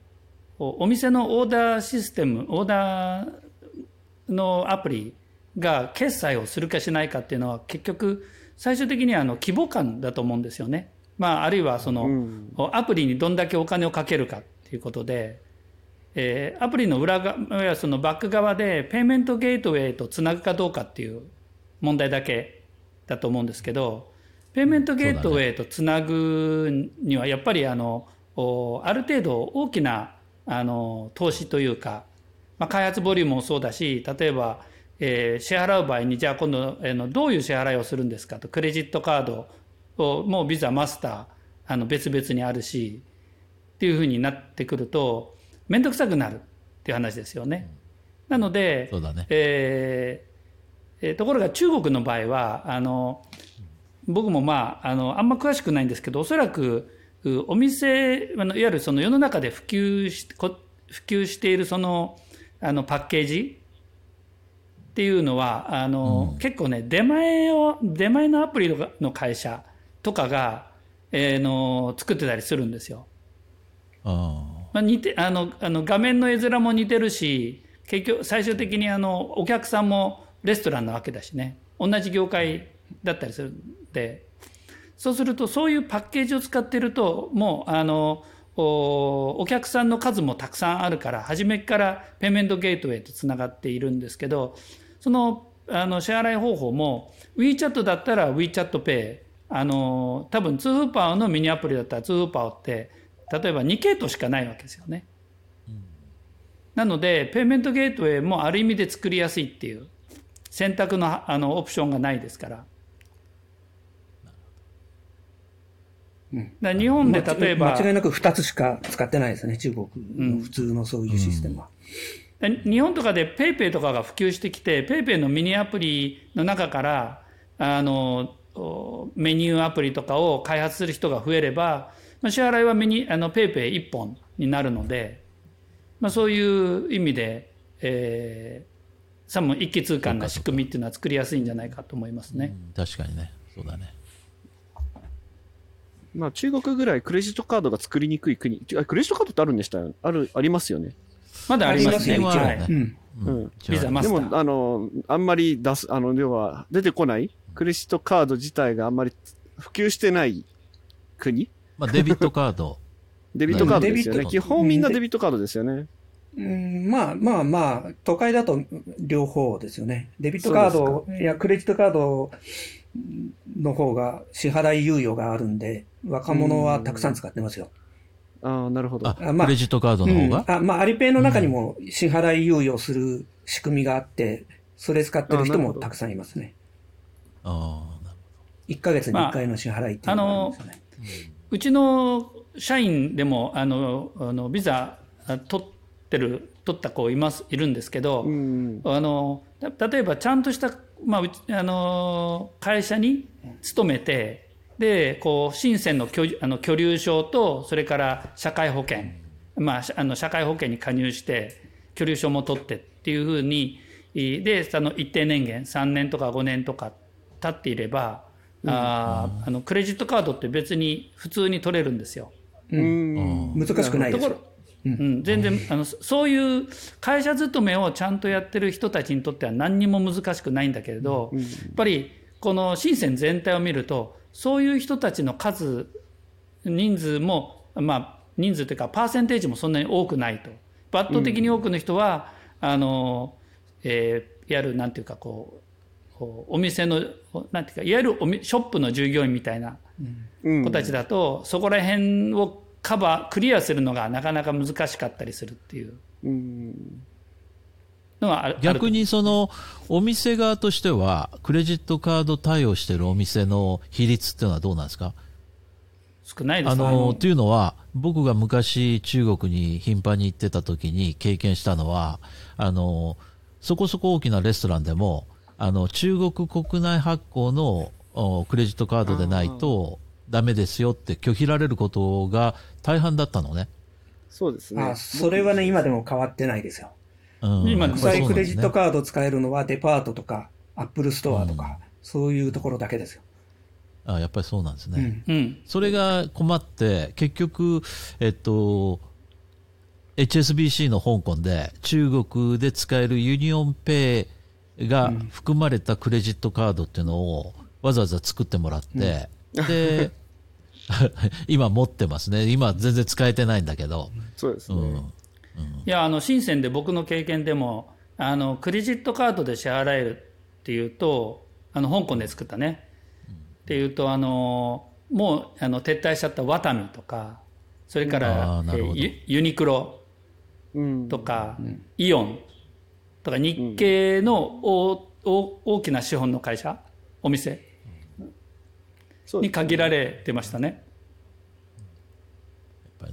お店のオーダーシステムオーダーのアプリが決済をするかしないかっていうのは結局最終的にはあの規模感だと思うんですよね。まあ、あるいはその、うん、アプリにどんだけお金をかけるかっていうことで、えー、アプリの裏側そのバック側でペイメントゲートウェイとつなぐかどうかっていう問題だけだと思うんですけど、ペイメントゲートウェイとつなぐにはやっぱりあの、ある程度大きなあの投資というか、まあ、開発ボリュームもそうだし、例えば、えー、支払う場合にじゃあ今度、えー、どういう支払いをするんですかと、クレジットカードをもうビザ、マスター、あの別々にあるし、っていうふうになってくると、面倒くさくなるっていう話ですよね。なので、ね、えーえところが中国の場合はあの僕もまああのあんま詳しくないんですけどおそらくお店あのいわゆるその世の中で普及し普及しているそのあのパッケージっていうのは、あの、うん結構ね、出前を、出前のアプリの会社とかが、えーの、作ってたりするんですよ。あまあ、似て、あの、あの、画面の絵面も似てるし、結局、最終的にあの、お客さんもレストランなわけだしね。同じ業界だったりするんで、そうすると、そういうパッケージを使ってると、もう、あの、おお客さんの数もたくさんあるから、初めからペイメントゲートウェイとつながっているんですけど、その、あの、支払い方法も、WeChat だったら WeChatPay、あの、多分、ツーフーパーのミニアプリだったらツーフーパーって、例えば2系統しかないわけですよね。なので、ペイメントゲートウェイもある意味で作りやすいっていう、選択のあのオプションがないですから。だから日本で例えば、間違いなく2つしか使ってないですね、中国の普通のそういうシステムは。で日本とかで PayPay とかが普及してきて、PayPay のミニアプリの中から、あの、おメニューアプリとかを開発する人が増えれば、まあ、支払いはミニ、あの、PayPay 一本になるので、まあそういう意味で、えー、さも一気通貫な仕組みっていうのは作りやすいんじゃないかと思いますね。確かにね。そうだね。まあ中国ぐらいクレジットカードが作りにくい国、クレジットカードってあるんでしたよある、ありますよね。まだありますね。一応うん。うん。ビザマスター。でも、あの、あんまり出す、あの、要は、出てこない？クレジットカード自体があんまり普及してない国？まあ、デビットカード。デビットカードですよね。基本みんなデビットカードですよね。うん、まあまあまあ、都会だと両方ですよね。デビットカードやクレジットカードの方が支払い猶予があるんで、若者はたくさん使ってますよ。ああ、なるほど。あ、あまあクレジットカードの方が、うんあまあ、アリペイの中にも支払い猶予する仕組みがあって、それ使ってる人もたくさんいますね。ああ、なる1ヶ月に1回の支払いっていうのがあるんですよね。うちの社員でも、あの、あのビザあ取ってる、取った子います、いるんですけど、うん。あの、た例えばちゃんとした、まあ、うちあの、会社に勤めて、で、こう、深センの居あの居留証と、それから社会保険、まあ、しあの社会保険に加入して、居留証も取ってっていうふうに、いで、その一定年限、3年とか5年とか経っていれば、あーあのクレジットカードって別に普通に取れるんですよ。うん。難しくないですよ。ところ。、うん、全然あのそそういう会社勤めをちゃんとやってる人たちにとっては何にも難しくないんだけれど、やっぱりこの深セン全体を見るとそういう人たちの数人数もまあ人数というかパーセンテージもそんなに多くないと。圧倒的に多くの人は、あの、えー、いわゆるなんていうかこうお店のなんていうかいわゆるおみショップの従業員みたいなうん。子たちだと、そこら辺をカバークリアするのがなかなか難しかったりするっていう。うん。のはある逆にその、お店側としては、クレジットカード対応してるお店の比率っていうのはどうなんですか？少ないですねあの、というのは、僕が昔中国に頻繁に行ってた時に経験したのは、あの、そこそこ大きなレストランでも、あの、中国国内発行のおクレジットカードでないとダメですよって拒否られることが大半だったのね。そうですねあ。それはね、今でも変わってないですよ。うん、今国際クレジットーカード使えるのはデパートとか、アップルストアとか、そういうところだけですよ。ド。あ、やっぱりそうなんですね。うん。うんそれが困って、結局、えっと、HSBC の香港で中国で使えるユニオンペイが含まれたクレジットカードっていうのをわざわざ作ってもらって、で、今持ってますね。今全然使えてないんだけど。そうですね。うん。いやあの深センで僕の経験でもあのクレジットカードで支払えるっていうとあの香港で作ったね、っていうとあのもうあの撤退しちゃったワタミとかそれかあらえーユユニクロうん。とか、イオンとか日系の大,、大大きな資本の会社お店に限られてましたね。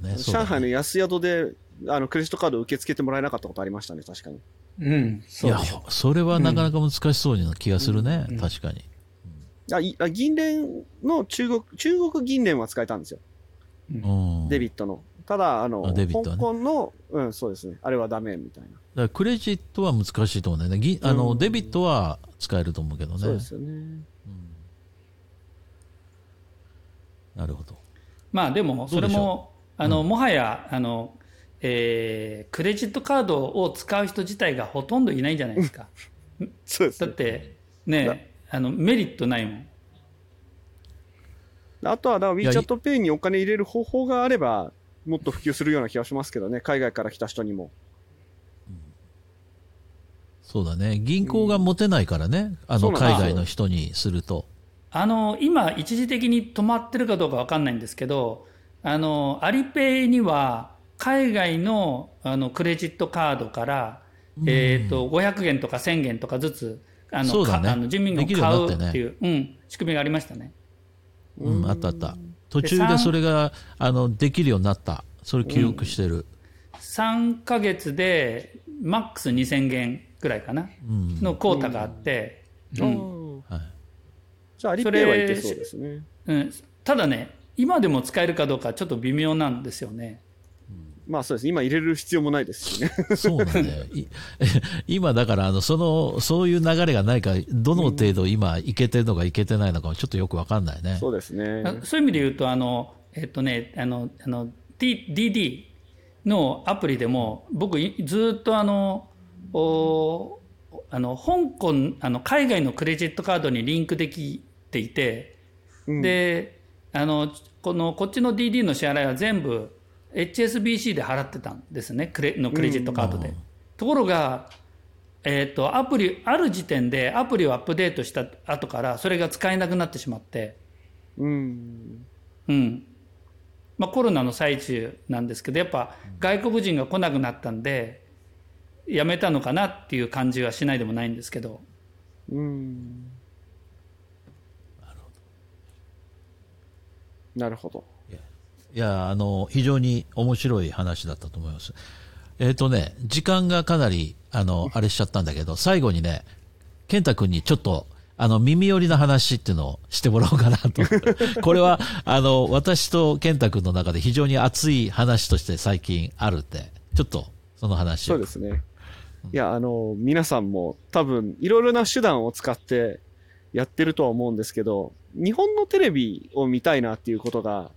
ね上海の安宿で、あの、クレジットカード受け付けてもらえなかったことありましたね、確かに。うん。いやそうでしょ。、それはなかなか難しそうな気がするね。確かに。あ、銀聯の中国、中国銀聯は使えたんですよ。うん。デビットの。ただ、あの、あデビットはね香港の、うん、そうですね。あれはダメみたいな。だからクレジットは難しいと思うんだよね。ぎあの、うんデビットは使えると思うけどね。そうですよね。なるほど。まあでもそれもあの、もはやあの、えークレジットカードを使う人自体がほとんどいないんじゃないですか。だっそうですね。てねあのメリットないもん。あとは、だからいや WeChat Pay にお金入れる方法があれば、もっと普及するような気がしますけどね。海外から来た人にも。そうだね。銀行が持てないからね。あの、そうなんですよ海外の人にすると。あの今一時的に止まってるかどうかわかんないんですけどあのアリペイには海外のあのクレジットカードから、えー、と500元とか1000元とかずつあのねかあの人民元買ようってねうっていう、うん、仕組みがありましたね。うん、あったあった。途中でそれが、あの、できるようになった。それ記憶してる。3ヶ月でマックス2000元ぐらいかな、のクォータがあって、うんはい。じゃあ、アリペイはいけそうですね。うんただね今でも使えるかどうかちょっと微妙なんですよね。まあそうです。今入れる必要もないですしね。そうなんだよ。い 今だから、あの、その、そういう流れがないから、どの程度今、いけてるのかいけてないのかもちょっとよくわかんないね。そうですね。あそういう意味で言うと、あの、えっとね、あの、あの、D、DD のアプリでも、僕、いずっとあの、おあの、香港、あの、海外のクレジットカードにリンクできていて、うんで、あの、この、こっちの DD の支払いは全部 HSBC で払ってたんですね、クレのクレジットカードで。ところが、えっ、と、アプリ、ある時点でアプリをアップデートした後から、それが使えなくなってしまって、うん。うん。まあコロナの最中なんですけど、やっぱ外国人が来なくなったんで、やめたのかなっていう感じはしないでもないんですけど。うん。なるほど。いや、あの、非常に面白い話だったと思います。えっ、とね、時間がかなり、あの、あれしちゃったんだけど、最後にね、健太君にちょっと、あの、耳寄りな話っていうのをしてもらおうかなと。これは、あの、私と健太君の中で非常に熱い話として最近あるって、ちょっと、その話を。そうですね。いや、あの、皆さんも多分、いろいろな手段を使ってやってるとは思うんですけど、日本のテレビを見たいなっていうことが、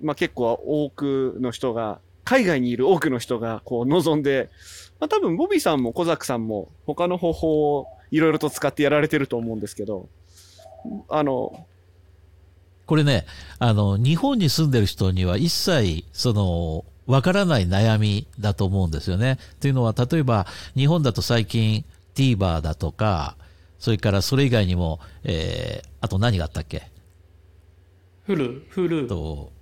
まあ結構多くの人が、海外にいる多くの人がこう望んで、まあ多分ボビーさんもコザクさんも他の方法をいろいろと使ってやられてると思うんですけど、あの、これね、あの、日本に住んでる人には一切、その、わからない悩みだと思うんですよね。というのは、例えば、日本だと最近、TVer だとか、それからそれ以外にも、えー、あと何があったっけ？フル、フル。と、フ、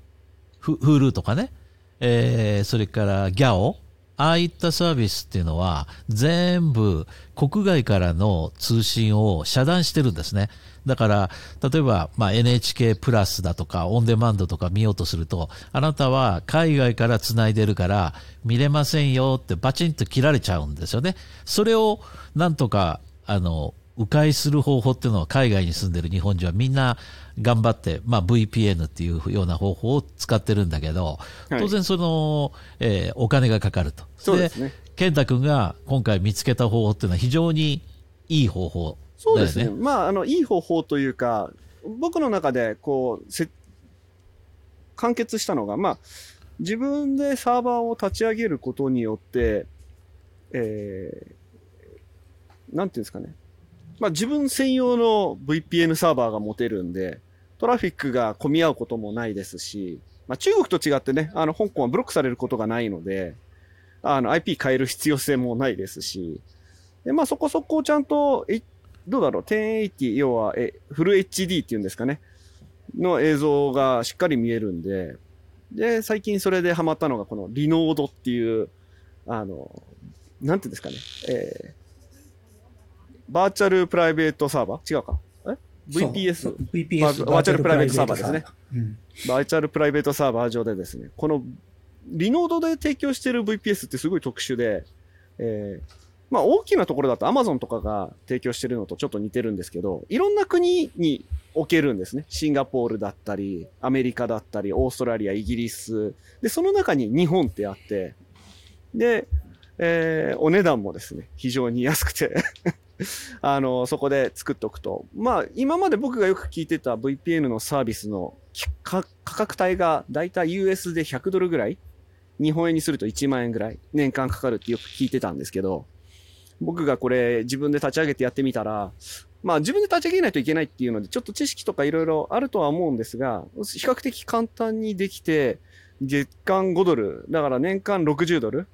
Hulu とかね、えー、それからギャオああいったサービスっていうのは、全部国外からの通信を遮断してるんですね。だから、例えば、まあ、NHK プラスだとか、オンデマンドとか見ようとすると、あなたは海外から繋いでるから、見れませんよってバチンと切られちゃうんですよね。それを、なんとか、あの、迂回する方法っていうのは海外に住んでる日本人はみんな頑張って、まあ、VPN っていうような方法を使ってるんだけど、はい当然その、えーお金がかかると。そうですね。健太君が今回見つけた方法っていうのは非常にいい方法ね。そうですね。まあ、あの、いい方法というか、僕の中で、こう、せ完結したのが、まあ、自分でサーバーを立ち上げることによって、えー、なんていうんですかね。まあ、自分専用の VPN サーバーが持てるんで、トラフィックが混み合うこともないですし、まあ、中国と違ってね、あの、香港はブロックされることがないので、あの、IP 変える必要性もないですし、で、まあ、そこそこちゃんと、えどうだろう、1080、要は、え、フル HD っていうんですかね、の映像がしっかり見えるんで、で、最近それでハマったのが、このリノードっていう、あの、なんていうんですかね、えーバーチャルプライベートサーバー？違うか。え ?VPS? VPS バーチャルプライベートサーバーですね。うんバーチャルプライベートサーバー上でですね、このリノードで提供している VPS ってすごい特殊で、えーまあ大きなところだとアマゾンとかが提供してるのとちょっと似てるんですけど、いろんな国に置けるんですね。シンガポールだったり、アメリカだったり、オーストラリア、イギリス。で、その中に日本ってあって、で、えー、お値段もですね、非常に安くて あの、そこで作っておくと。まあ、今まで僕がよく聞いてた VPN のサービスの価格帯がだいたい US で100ドルぐらい日本円にすると1万円ぐらい年間かかるってよく聞いてたんですけど、僕がこれ自分で立ち上げてやってみたら、まあ自分で立ち上げないといけないっていうので、ちょっと知識とかいろいろあるとは思うんですが、比較的簡単にできて、月間5ドル、だから年間60ドル、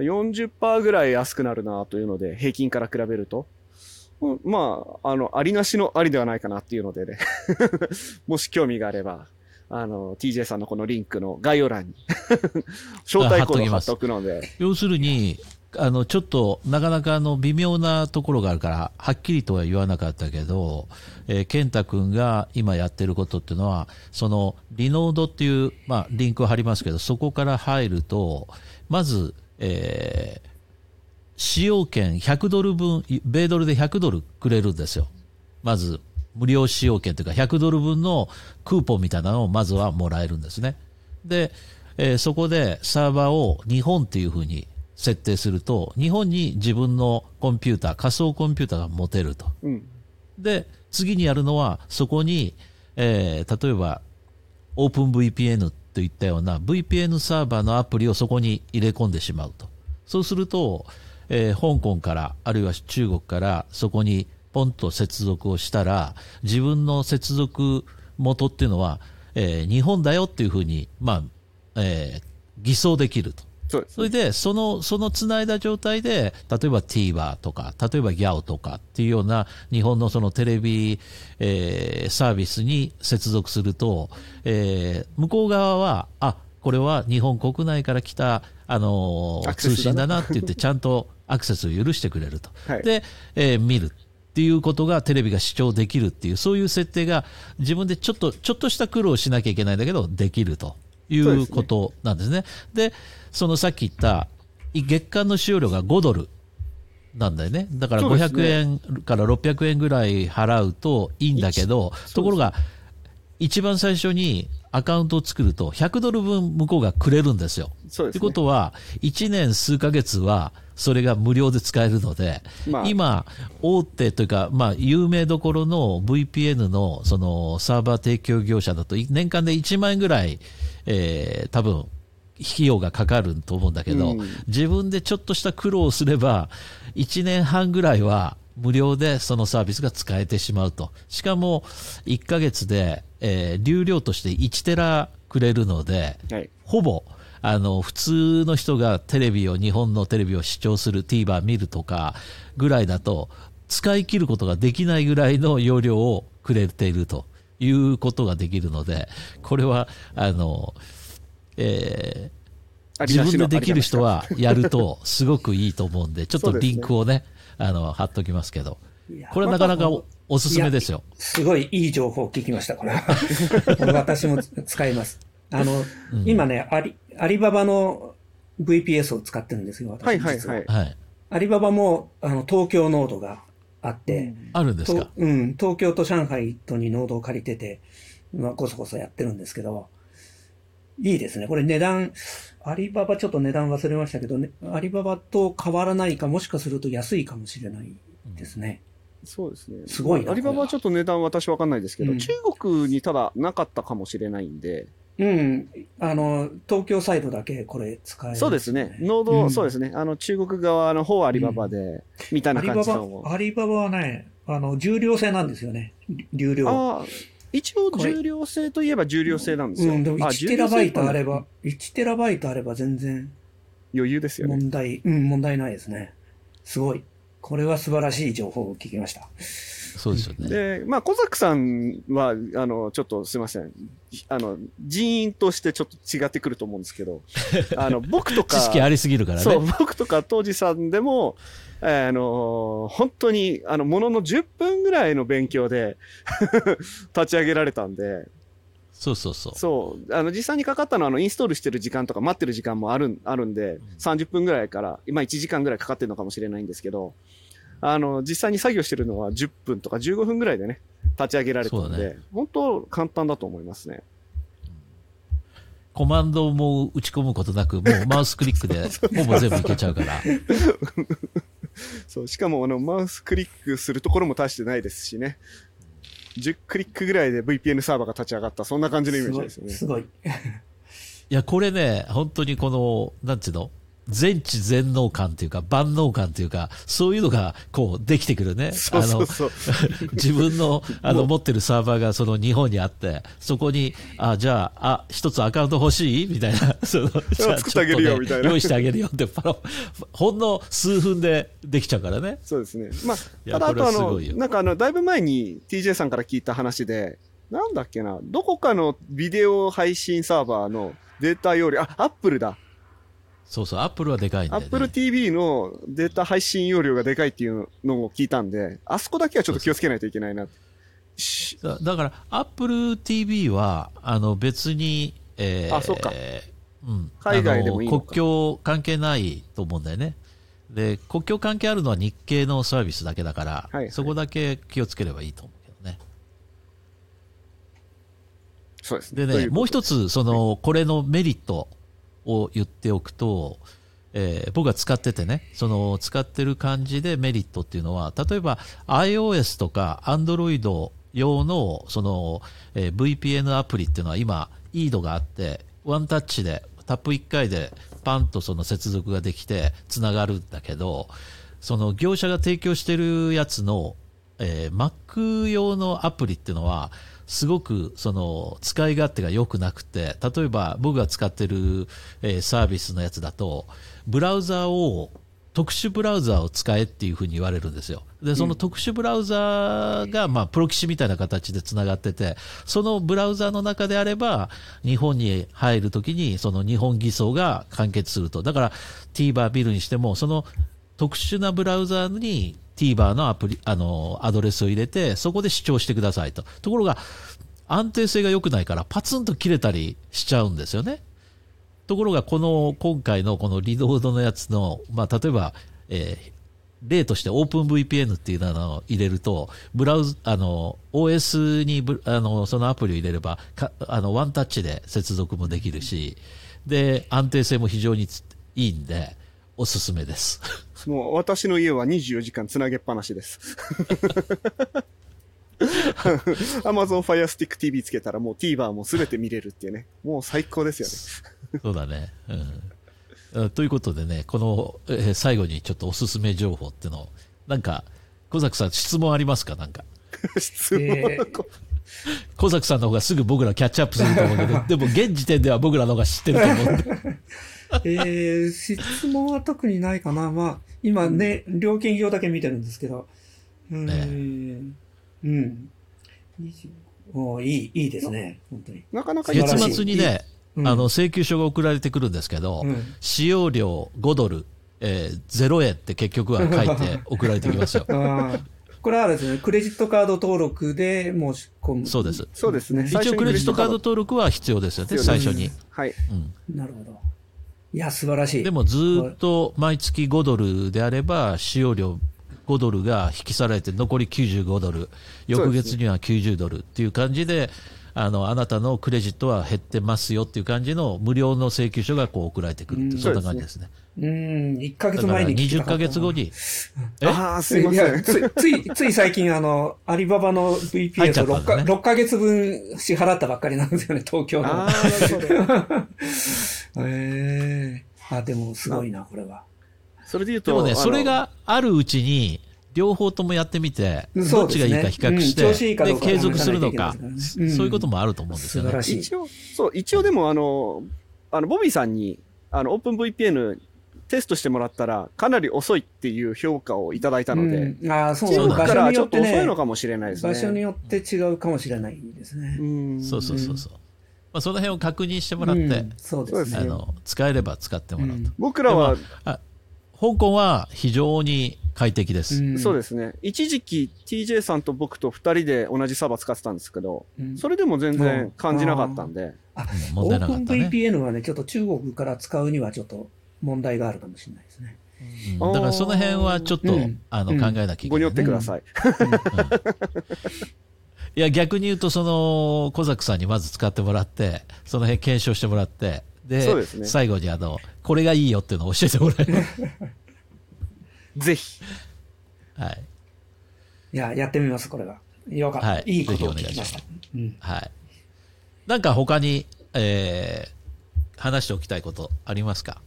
40%ぐらい安くなるなというので、平均から比べると。まあ、あの、ありなしのありではないかなっていうのでね もし興味があれば、あの、TJ さんのこのリンクの概要欄に 招待コード貼っておくので。要するに、あの、ちょっと、なかなかあの、微妙なところがあるから、はっきりとは言わなかったけど、えー、健太君が今やってることっていうのは、その、リノードっていう、まあ、リンクを貼りますけど、そこから入ると、まず、えー、使用権100ドル分、米ドルで100ドルくれるんですよ。まず、無料使用権というか、100ドル分のクーポンみたいなのをまずはもらえるんですね。で、えー、そこでサーバーを日本っていうふうに設定すると、日本に自分のコンピューター、仮想コンピューターが持てると。うん、で、次にやるのは、そこに、えー、例えば、オープン VPN といったような VPN サーバーのアプリをそこに入れ込んでしまうと。そうすると、えー、香港から、あるいは中国からそこにポンと接続をしたら、自分の接続元っていうのは、えー、日本だよっていうふうに、まあ、えー、偽装できると。そそれで、その、その繋いだ状態で、例えば TVer とか、例えば GAO とかっていうような日本のそのテレビ、えー、サービスに接続すると、えー、向こう側は、あ、これは日本国内から来た、あのー、通信だなって言って、ちゃんとアクセスを許してくれると。はい、で、えー、見る。っていうことがテレビが視聴できるっていう、そういう設定が自分でちょっと、ちょっとした苦労しなきゃいけないんだけど、できるということなんですね。で、ね、そのさっき言った月間の使用料が5ドルなんだよね。だから500円から600円ぐらい払うといいんだけど、ところが、一番最初にアカウントを作ると100ドル分向こうがくれるんですよ。と、ね、いうことは、1年数ヶ月はそれが無料で使えるので、まあ、今、大手というか、まあ、有名どころの VPN のそのサーバー提供業者だと、年間で1万円ぐらい、えー、多分費用がかかると思うんだけど、うん、自分でちょっとした苦労をすれば、1年半ぐらいは無料でそのサービスが使えてしまうと。しかも、1ヶ月で、えー、流量として1テラくれるので、はい、ほぼ、あの、普通の人がテレビを、日本のテレビを視聴する TVer 見るとかぐらいだと、使い切ることができないぐらいの容量をくれているということができるので、これは、あの、えー、自分でできる人はやるとすごくいいと思うんで、ちょっとリンクをね、あの、貼っときますけど。これはなかなかおおすすめですよ。すごいいい情報を聞きました、これは。私も使います。あの、うん、今ね、アリ、アリババの VPS を使ってるんですよ、私はいはいはい。アリババも、あの、東京ノードがあって、あるんですか？うん、東京と上海とにノードを借りてて、まあ、こそこそやってるんですけど、いいですね。これ値段、アリババちょっと値段忘れましたけど、ね、アリババと変わらないか、もしかすると安いかもしれないですね。うん、そうですね。すごいアリババはちょっと値段私わかんないですけど、うん、中国にただなかったかもしれないんで、うん。あの、東京サイドだけこれ使える、ね、そうですね。ノード、うん、そうですね。あの、中国側の方はアリババで、うん、みたいな感じの。アリババはね、あの、重量制なんですよね。流量。一応重量制といえば重量制なんですよ。うん、でも1テラバイトあれば、1テラバイトあれば全然。余裕ですよね。問題、うん、問題ないですね。すごい。これは素晴らしい情報を聞きました。そうですよね。で、まあ、小作さんは、あの、ちょっとすいません。あの、人員としてちょっと違ってくると思うんですけど、あの、僕とか、知識ありすぎるからね。そう、僕とか当時さんでも、あの、本当に、あの、ものの10分ぐらいの勉強で 立ち上げられたんで、そうそうそう。そう。あの、実際にかかったのは、あの、インストールしてる時間とか待ってる時間もあるん、あるんで、30分ぐらいから、今1時間ぐらいかかってるのかもしれないんですけど、あの、実際に作業してるのは10分とか15分ぐらいでね、立ち上げられたんで、ね本当簡単だと思いますね。コマンドも打ち込むことなく、もうマウスクリックで ほぼ全部いけちゃうから。そう、しかもあの、マウスクリックするところも大してないですしね。10クリックぐらいで VPN サーバーが立ち上がった、そんな感じのイメージですよね。すごい。いや、これね、本当にこの、なんていうの？全知全能感というか、万能感というか、そういうのが、こう、できてくるね。自分の、あの、持ってるサーバーがその日本にあって、そこに、あ、じゃあ、あ、一つアカウント欲しい？みたいな、その、じゃあ作ってあげるよみたいな用意してあげるよって、パロ、ほんの数分でできちゃうからね。そうですね。まいあ、ただあとあの、なんかあの、だいぶ前に TJ さんから聞いた話で、なんだっけな、どこかのビデオ配信サーバーのデータ容量、あ、アップルだ。そうそう、アップルはでかいんだよね。Apple TV のデータ配信容量がでかいっていうのを聞いたんで、あそこだけはちょっと気をつけないといけないな。しだだから、Apple TV は、あの、別に、えーあそうかうん。海外でもいい国境関係ないと思うんだよね。で、国境関係あるのは日系のサービスだけだから、はいはいそこだけ気をつければいいと思うけどね。そうですね。でね、もう一つ、その、これのメリットを言っておくと、えー僕が使っててね、その、使ってる感じでメリットっていうのは、例えば iOS とか Android 用の、その、えー VPN アプリっていうのは今、イードがあって、ワンタッチで、タップ1回でパンとその接続ができて、つながるんだけど、その業者が提供してるやつの、えー Mac 用のアプリっていうのは、すごくその使い勝手が良くなくて、例えば僕が使ってる、えーサービスのやつだと、ブラウザを、特殊ブラウザを使えっていうふうに言われるんですよ。で、その特殊ブラウザが、まあ、プロキシみたいな形で繋がってて、そのブラウザの中であれば、日本に入るときに、その日本偽装が完結すると。だから、TVer ビルにしても、その特殊なブラウザに TVer のアプリ、あの、アドレスを入れて、そこで視聴してくださいと。ところが、安定性が良くないから、パツンと切れたりしちゃうんですよね。ところが、この、今回のこのリロードのやつの、まあ、例えば、えー例として OpenVPN っていうのを入れると、ブラウズ、あの、OS にブあの、そのアプリを入れれば、かあの、ワンタッチで接続もできるし、で、安定性も非常にいいんで、おすすめです。もう私の家は24時間つなげっぱなしです。Amazon Fire Stick TV つけたらもう TVer もすべて見れるっていうね。もう最高ですよね。そうだね。うん。あということでね、この、えー最後にちょっとおすすめ情報っていうのを、なんか、小崎さん質問ありますか？なんか。質問、えー小崎さんの方がすぐ僕らキャッチアップすると思うけど、でも現時点では僕らの方が知ってると思う。えー、質問は特にないかな。まあ、今ね、料金表だけ見てるんですけど。うーん。うん。20おーいい、いいですね。本当に。なかなかいい月末にね、うんあの、請求書が送られてくるんですけど、うん使用料5ドル、えー、0円って結局は書いて送られてきますよ。これはですね、クレジットカード登録で申し込む。そうです。そうですね。一応クレジットカード登録は必要ですよね、最初に。はい。うんなるほど。いや、素晴らしい。でもずーっと毎月5ドルであれば、使用料5ドルが引き去られて残り95ドル、翌月には90ドルっていう感じで、あの、あなたのクレジットは減ってますよっていう感じの無料の請求書がこう送られてくるって、そんな感じですね。うん、1ヶ月20前に聞きたかったなヶ月後。に、えああ、すいません。やつつい、つい最近あの、アリババの VPS を6か、ね6ヶ月分支払ったばっかりなんですよね、東京の。ああ、なるほど。ええあ、でもすごいな、これは。それで言うと、でもね、それ、があるうちに、両方ともやってみて、どっちがいいか比較しうん調子いうか継続するのかうん。そういうこともあると思うんですよね。一応、そう、一応でもあの、あの、ボビーさんに、あの、OpenVPN テストしてもらったら、かなり遅いっていう評価をいただいたので、うん、ああ、そうそうだ。場所だからちょっとによってね。遅いの、かもしれないですね。場所によって違うかもしれないですね。うん。そうそうそうそう。まあ、その辺を確認してもらって、うんそうですね。あの、使えれば使ってもらうと。うん僕らは、あ香港は非常に快適です。んそうですね。一時期 TJ さんと僕と二人で同じサーバー使ってたんですけど、うんそれでも全然感じなかったんで、あ、うん問題なかったね。OpenVPN はね、ちょっと中国から使うにはちょっと問題があるかもしれないですね。うんだからその辺はちょっと、うんあのうん考えなきゃいけごにない、ねよってください。いや、逆に言うと、その、小作さんにまず使ってもらって、その辺検証してもらって、で、そうですね最後にあの、これがいいよっていうのを教えてもらえる。ぜひ。はい。いや、やってみます、これが。よかった。はいいいことをぜひお願いしま聞きますした。うん。はい。なんか他に、えー、話しておきたいことありますか？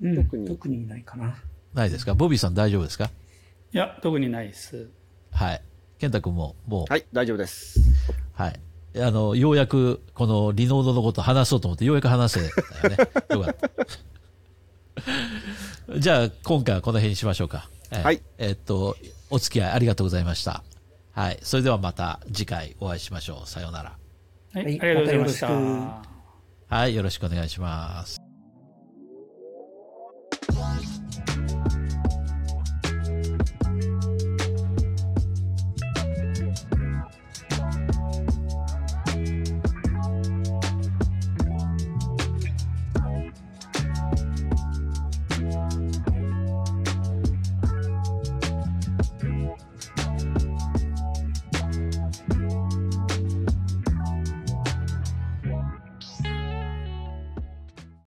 うん特に特にないかな。ないですか？ボビーさん大丈夫ですか？いや、特にないです。はい。健太君も、もう。はい、大丈夫です。はい。あの、ようやく、このリノードのこと話そうと思って、ようやく話せたよね。よかった。じゃあ、今回はこの辺にしましょうか。はい。え、っと、お付き合いありがとうございました。はい。それではまた次回お会いしましょう。さようなら。はい、ありがとうございました。はい、よろしくお願いします。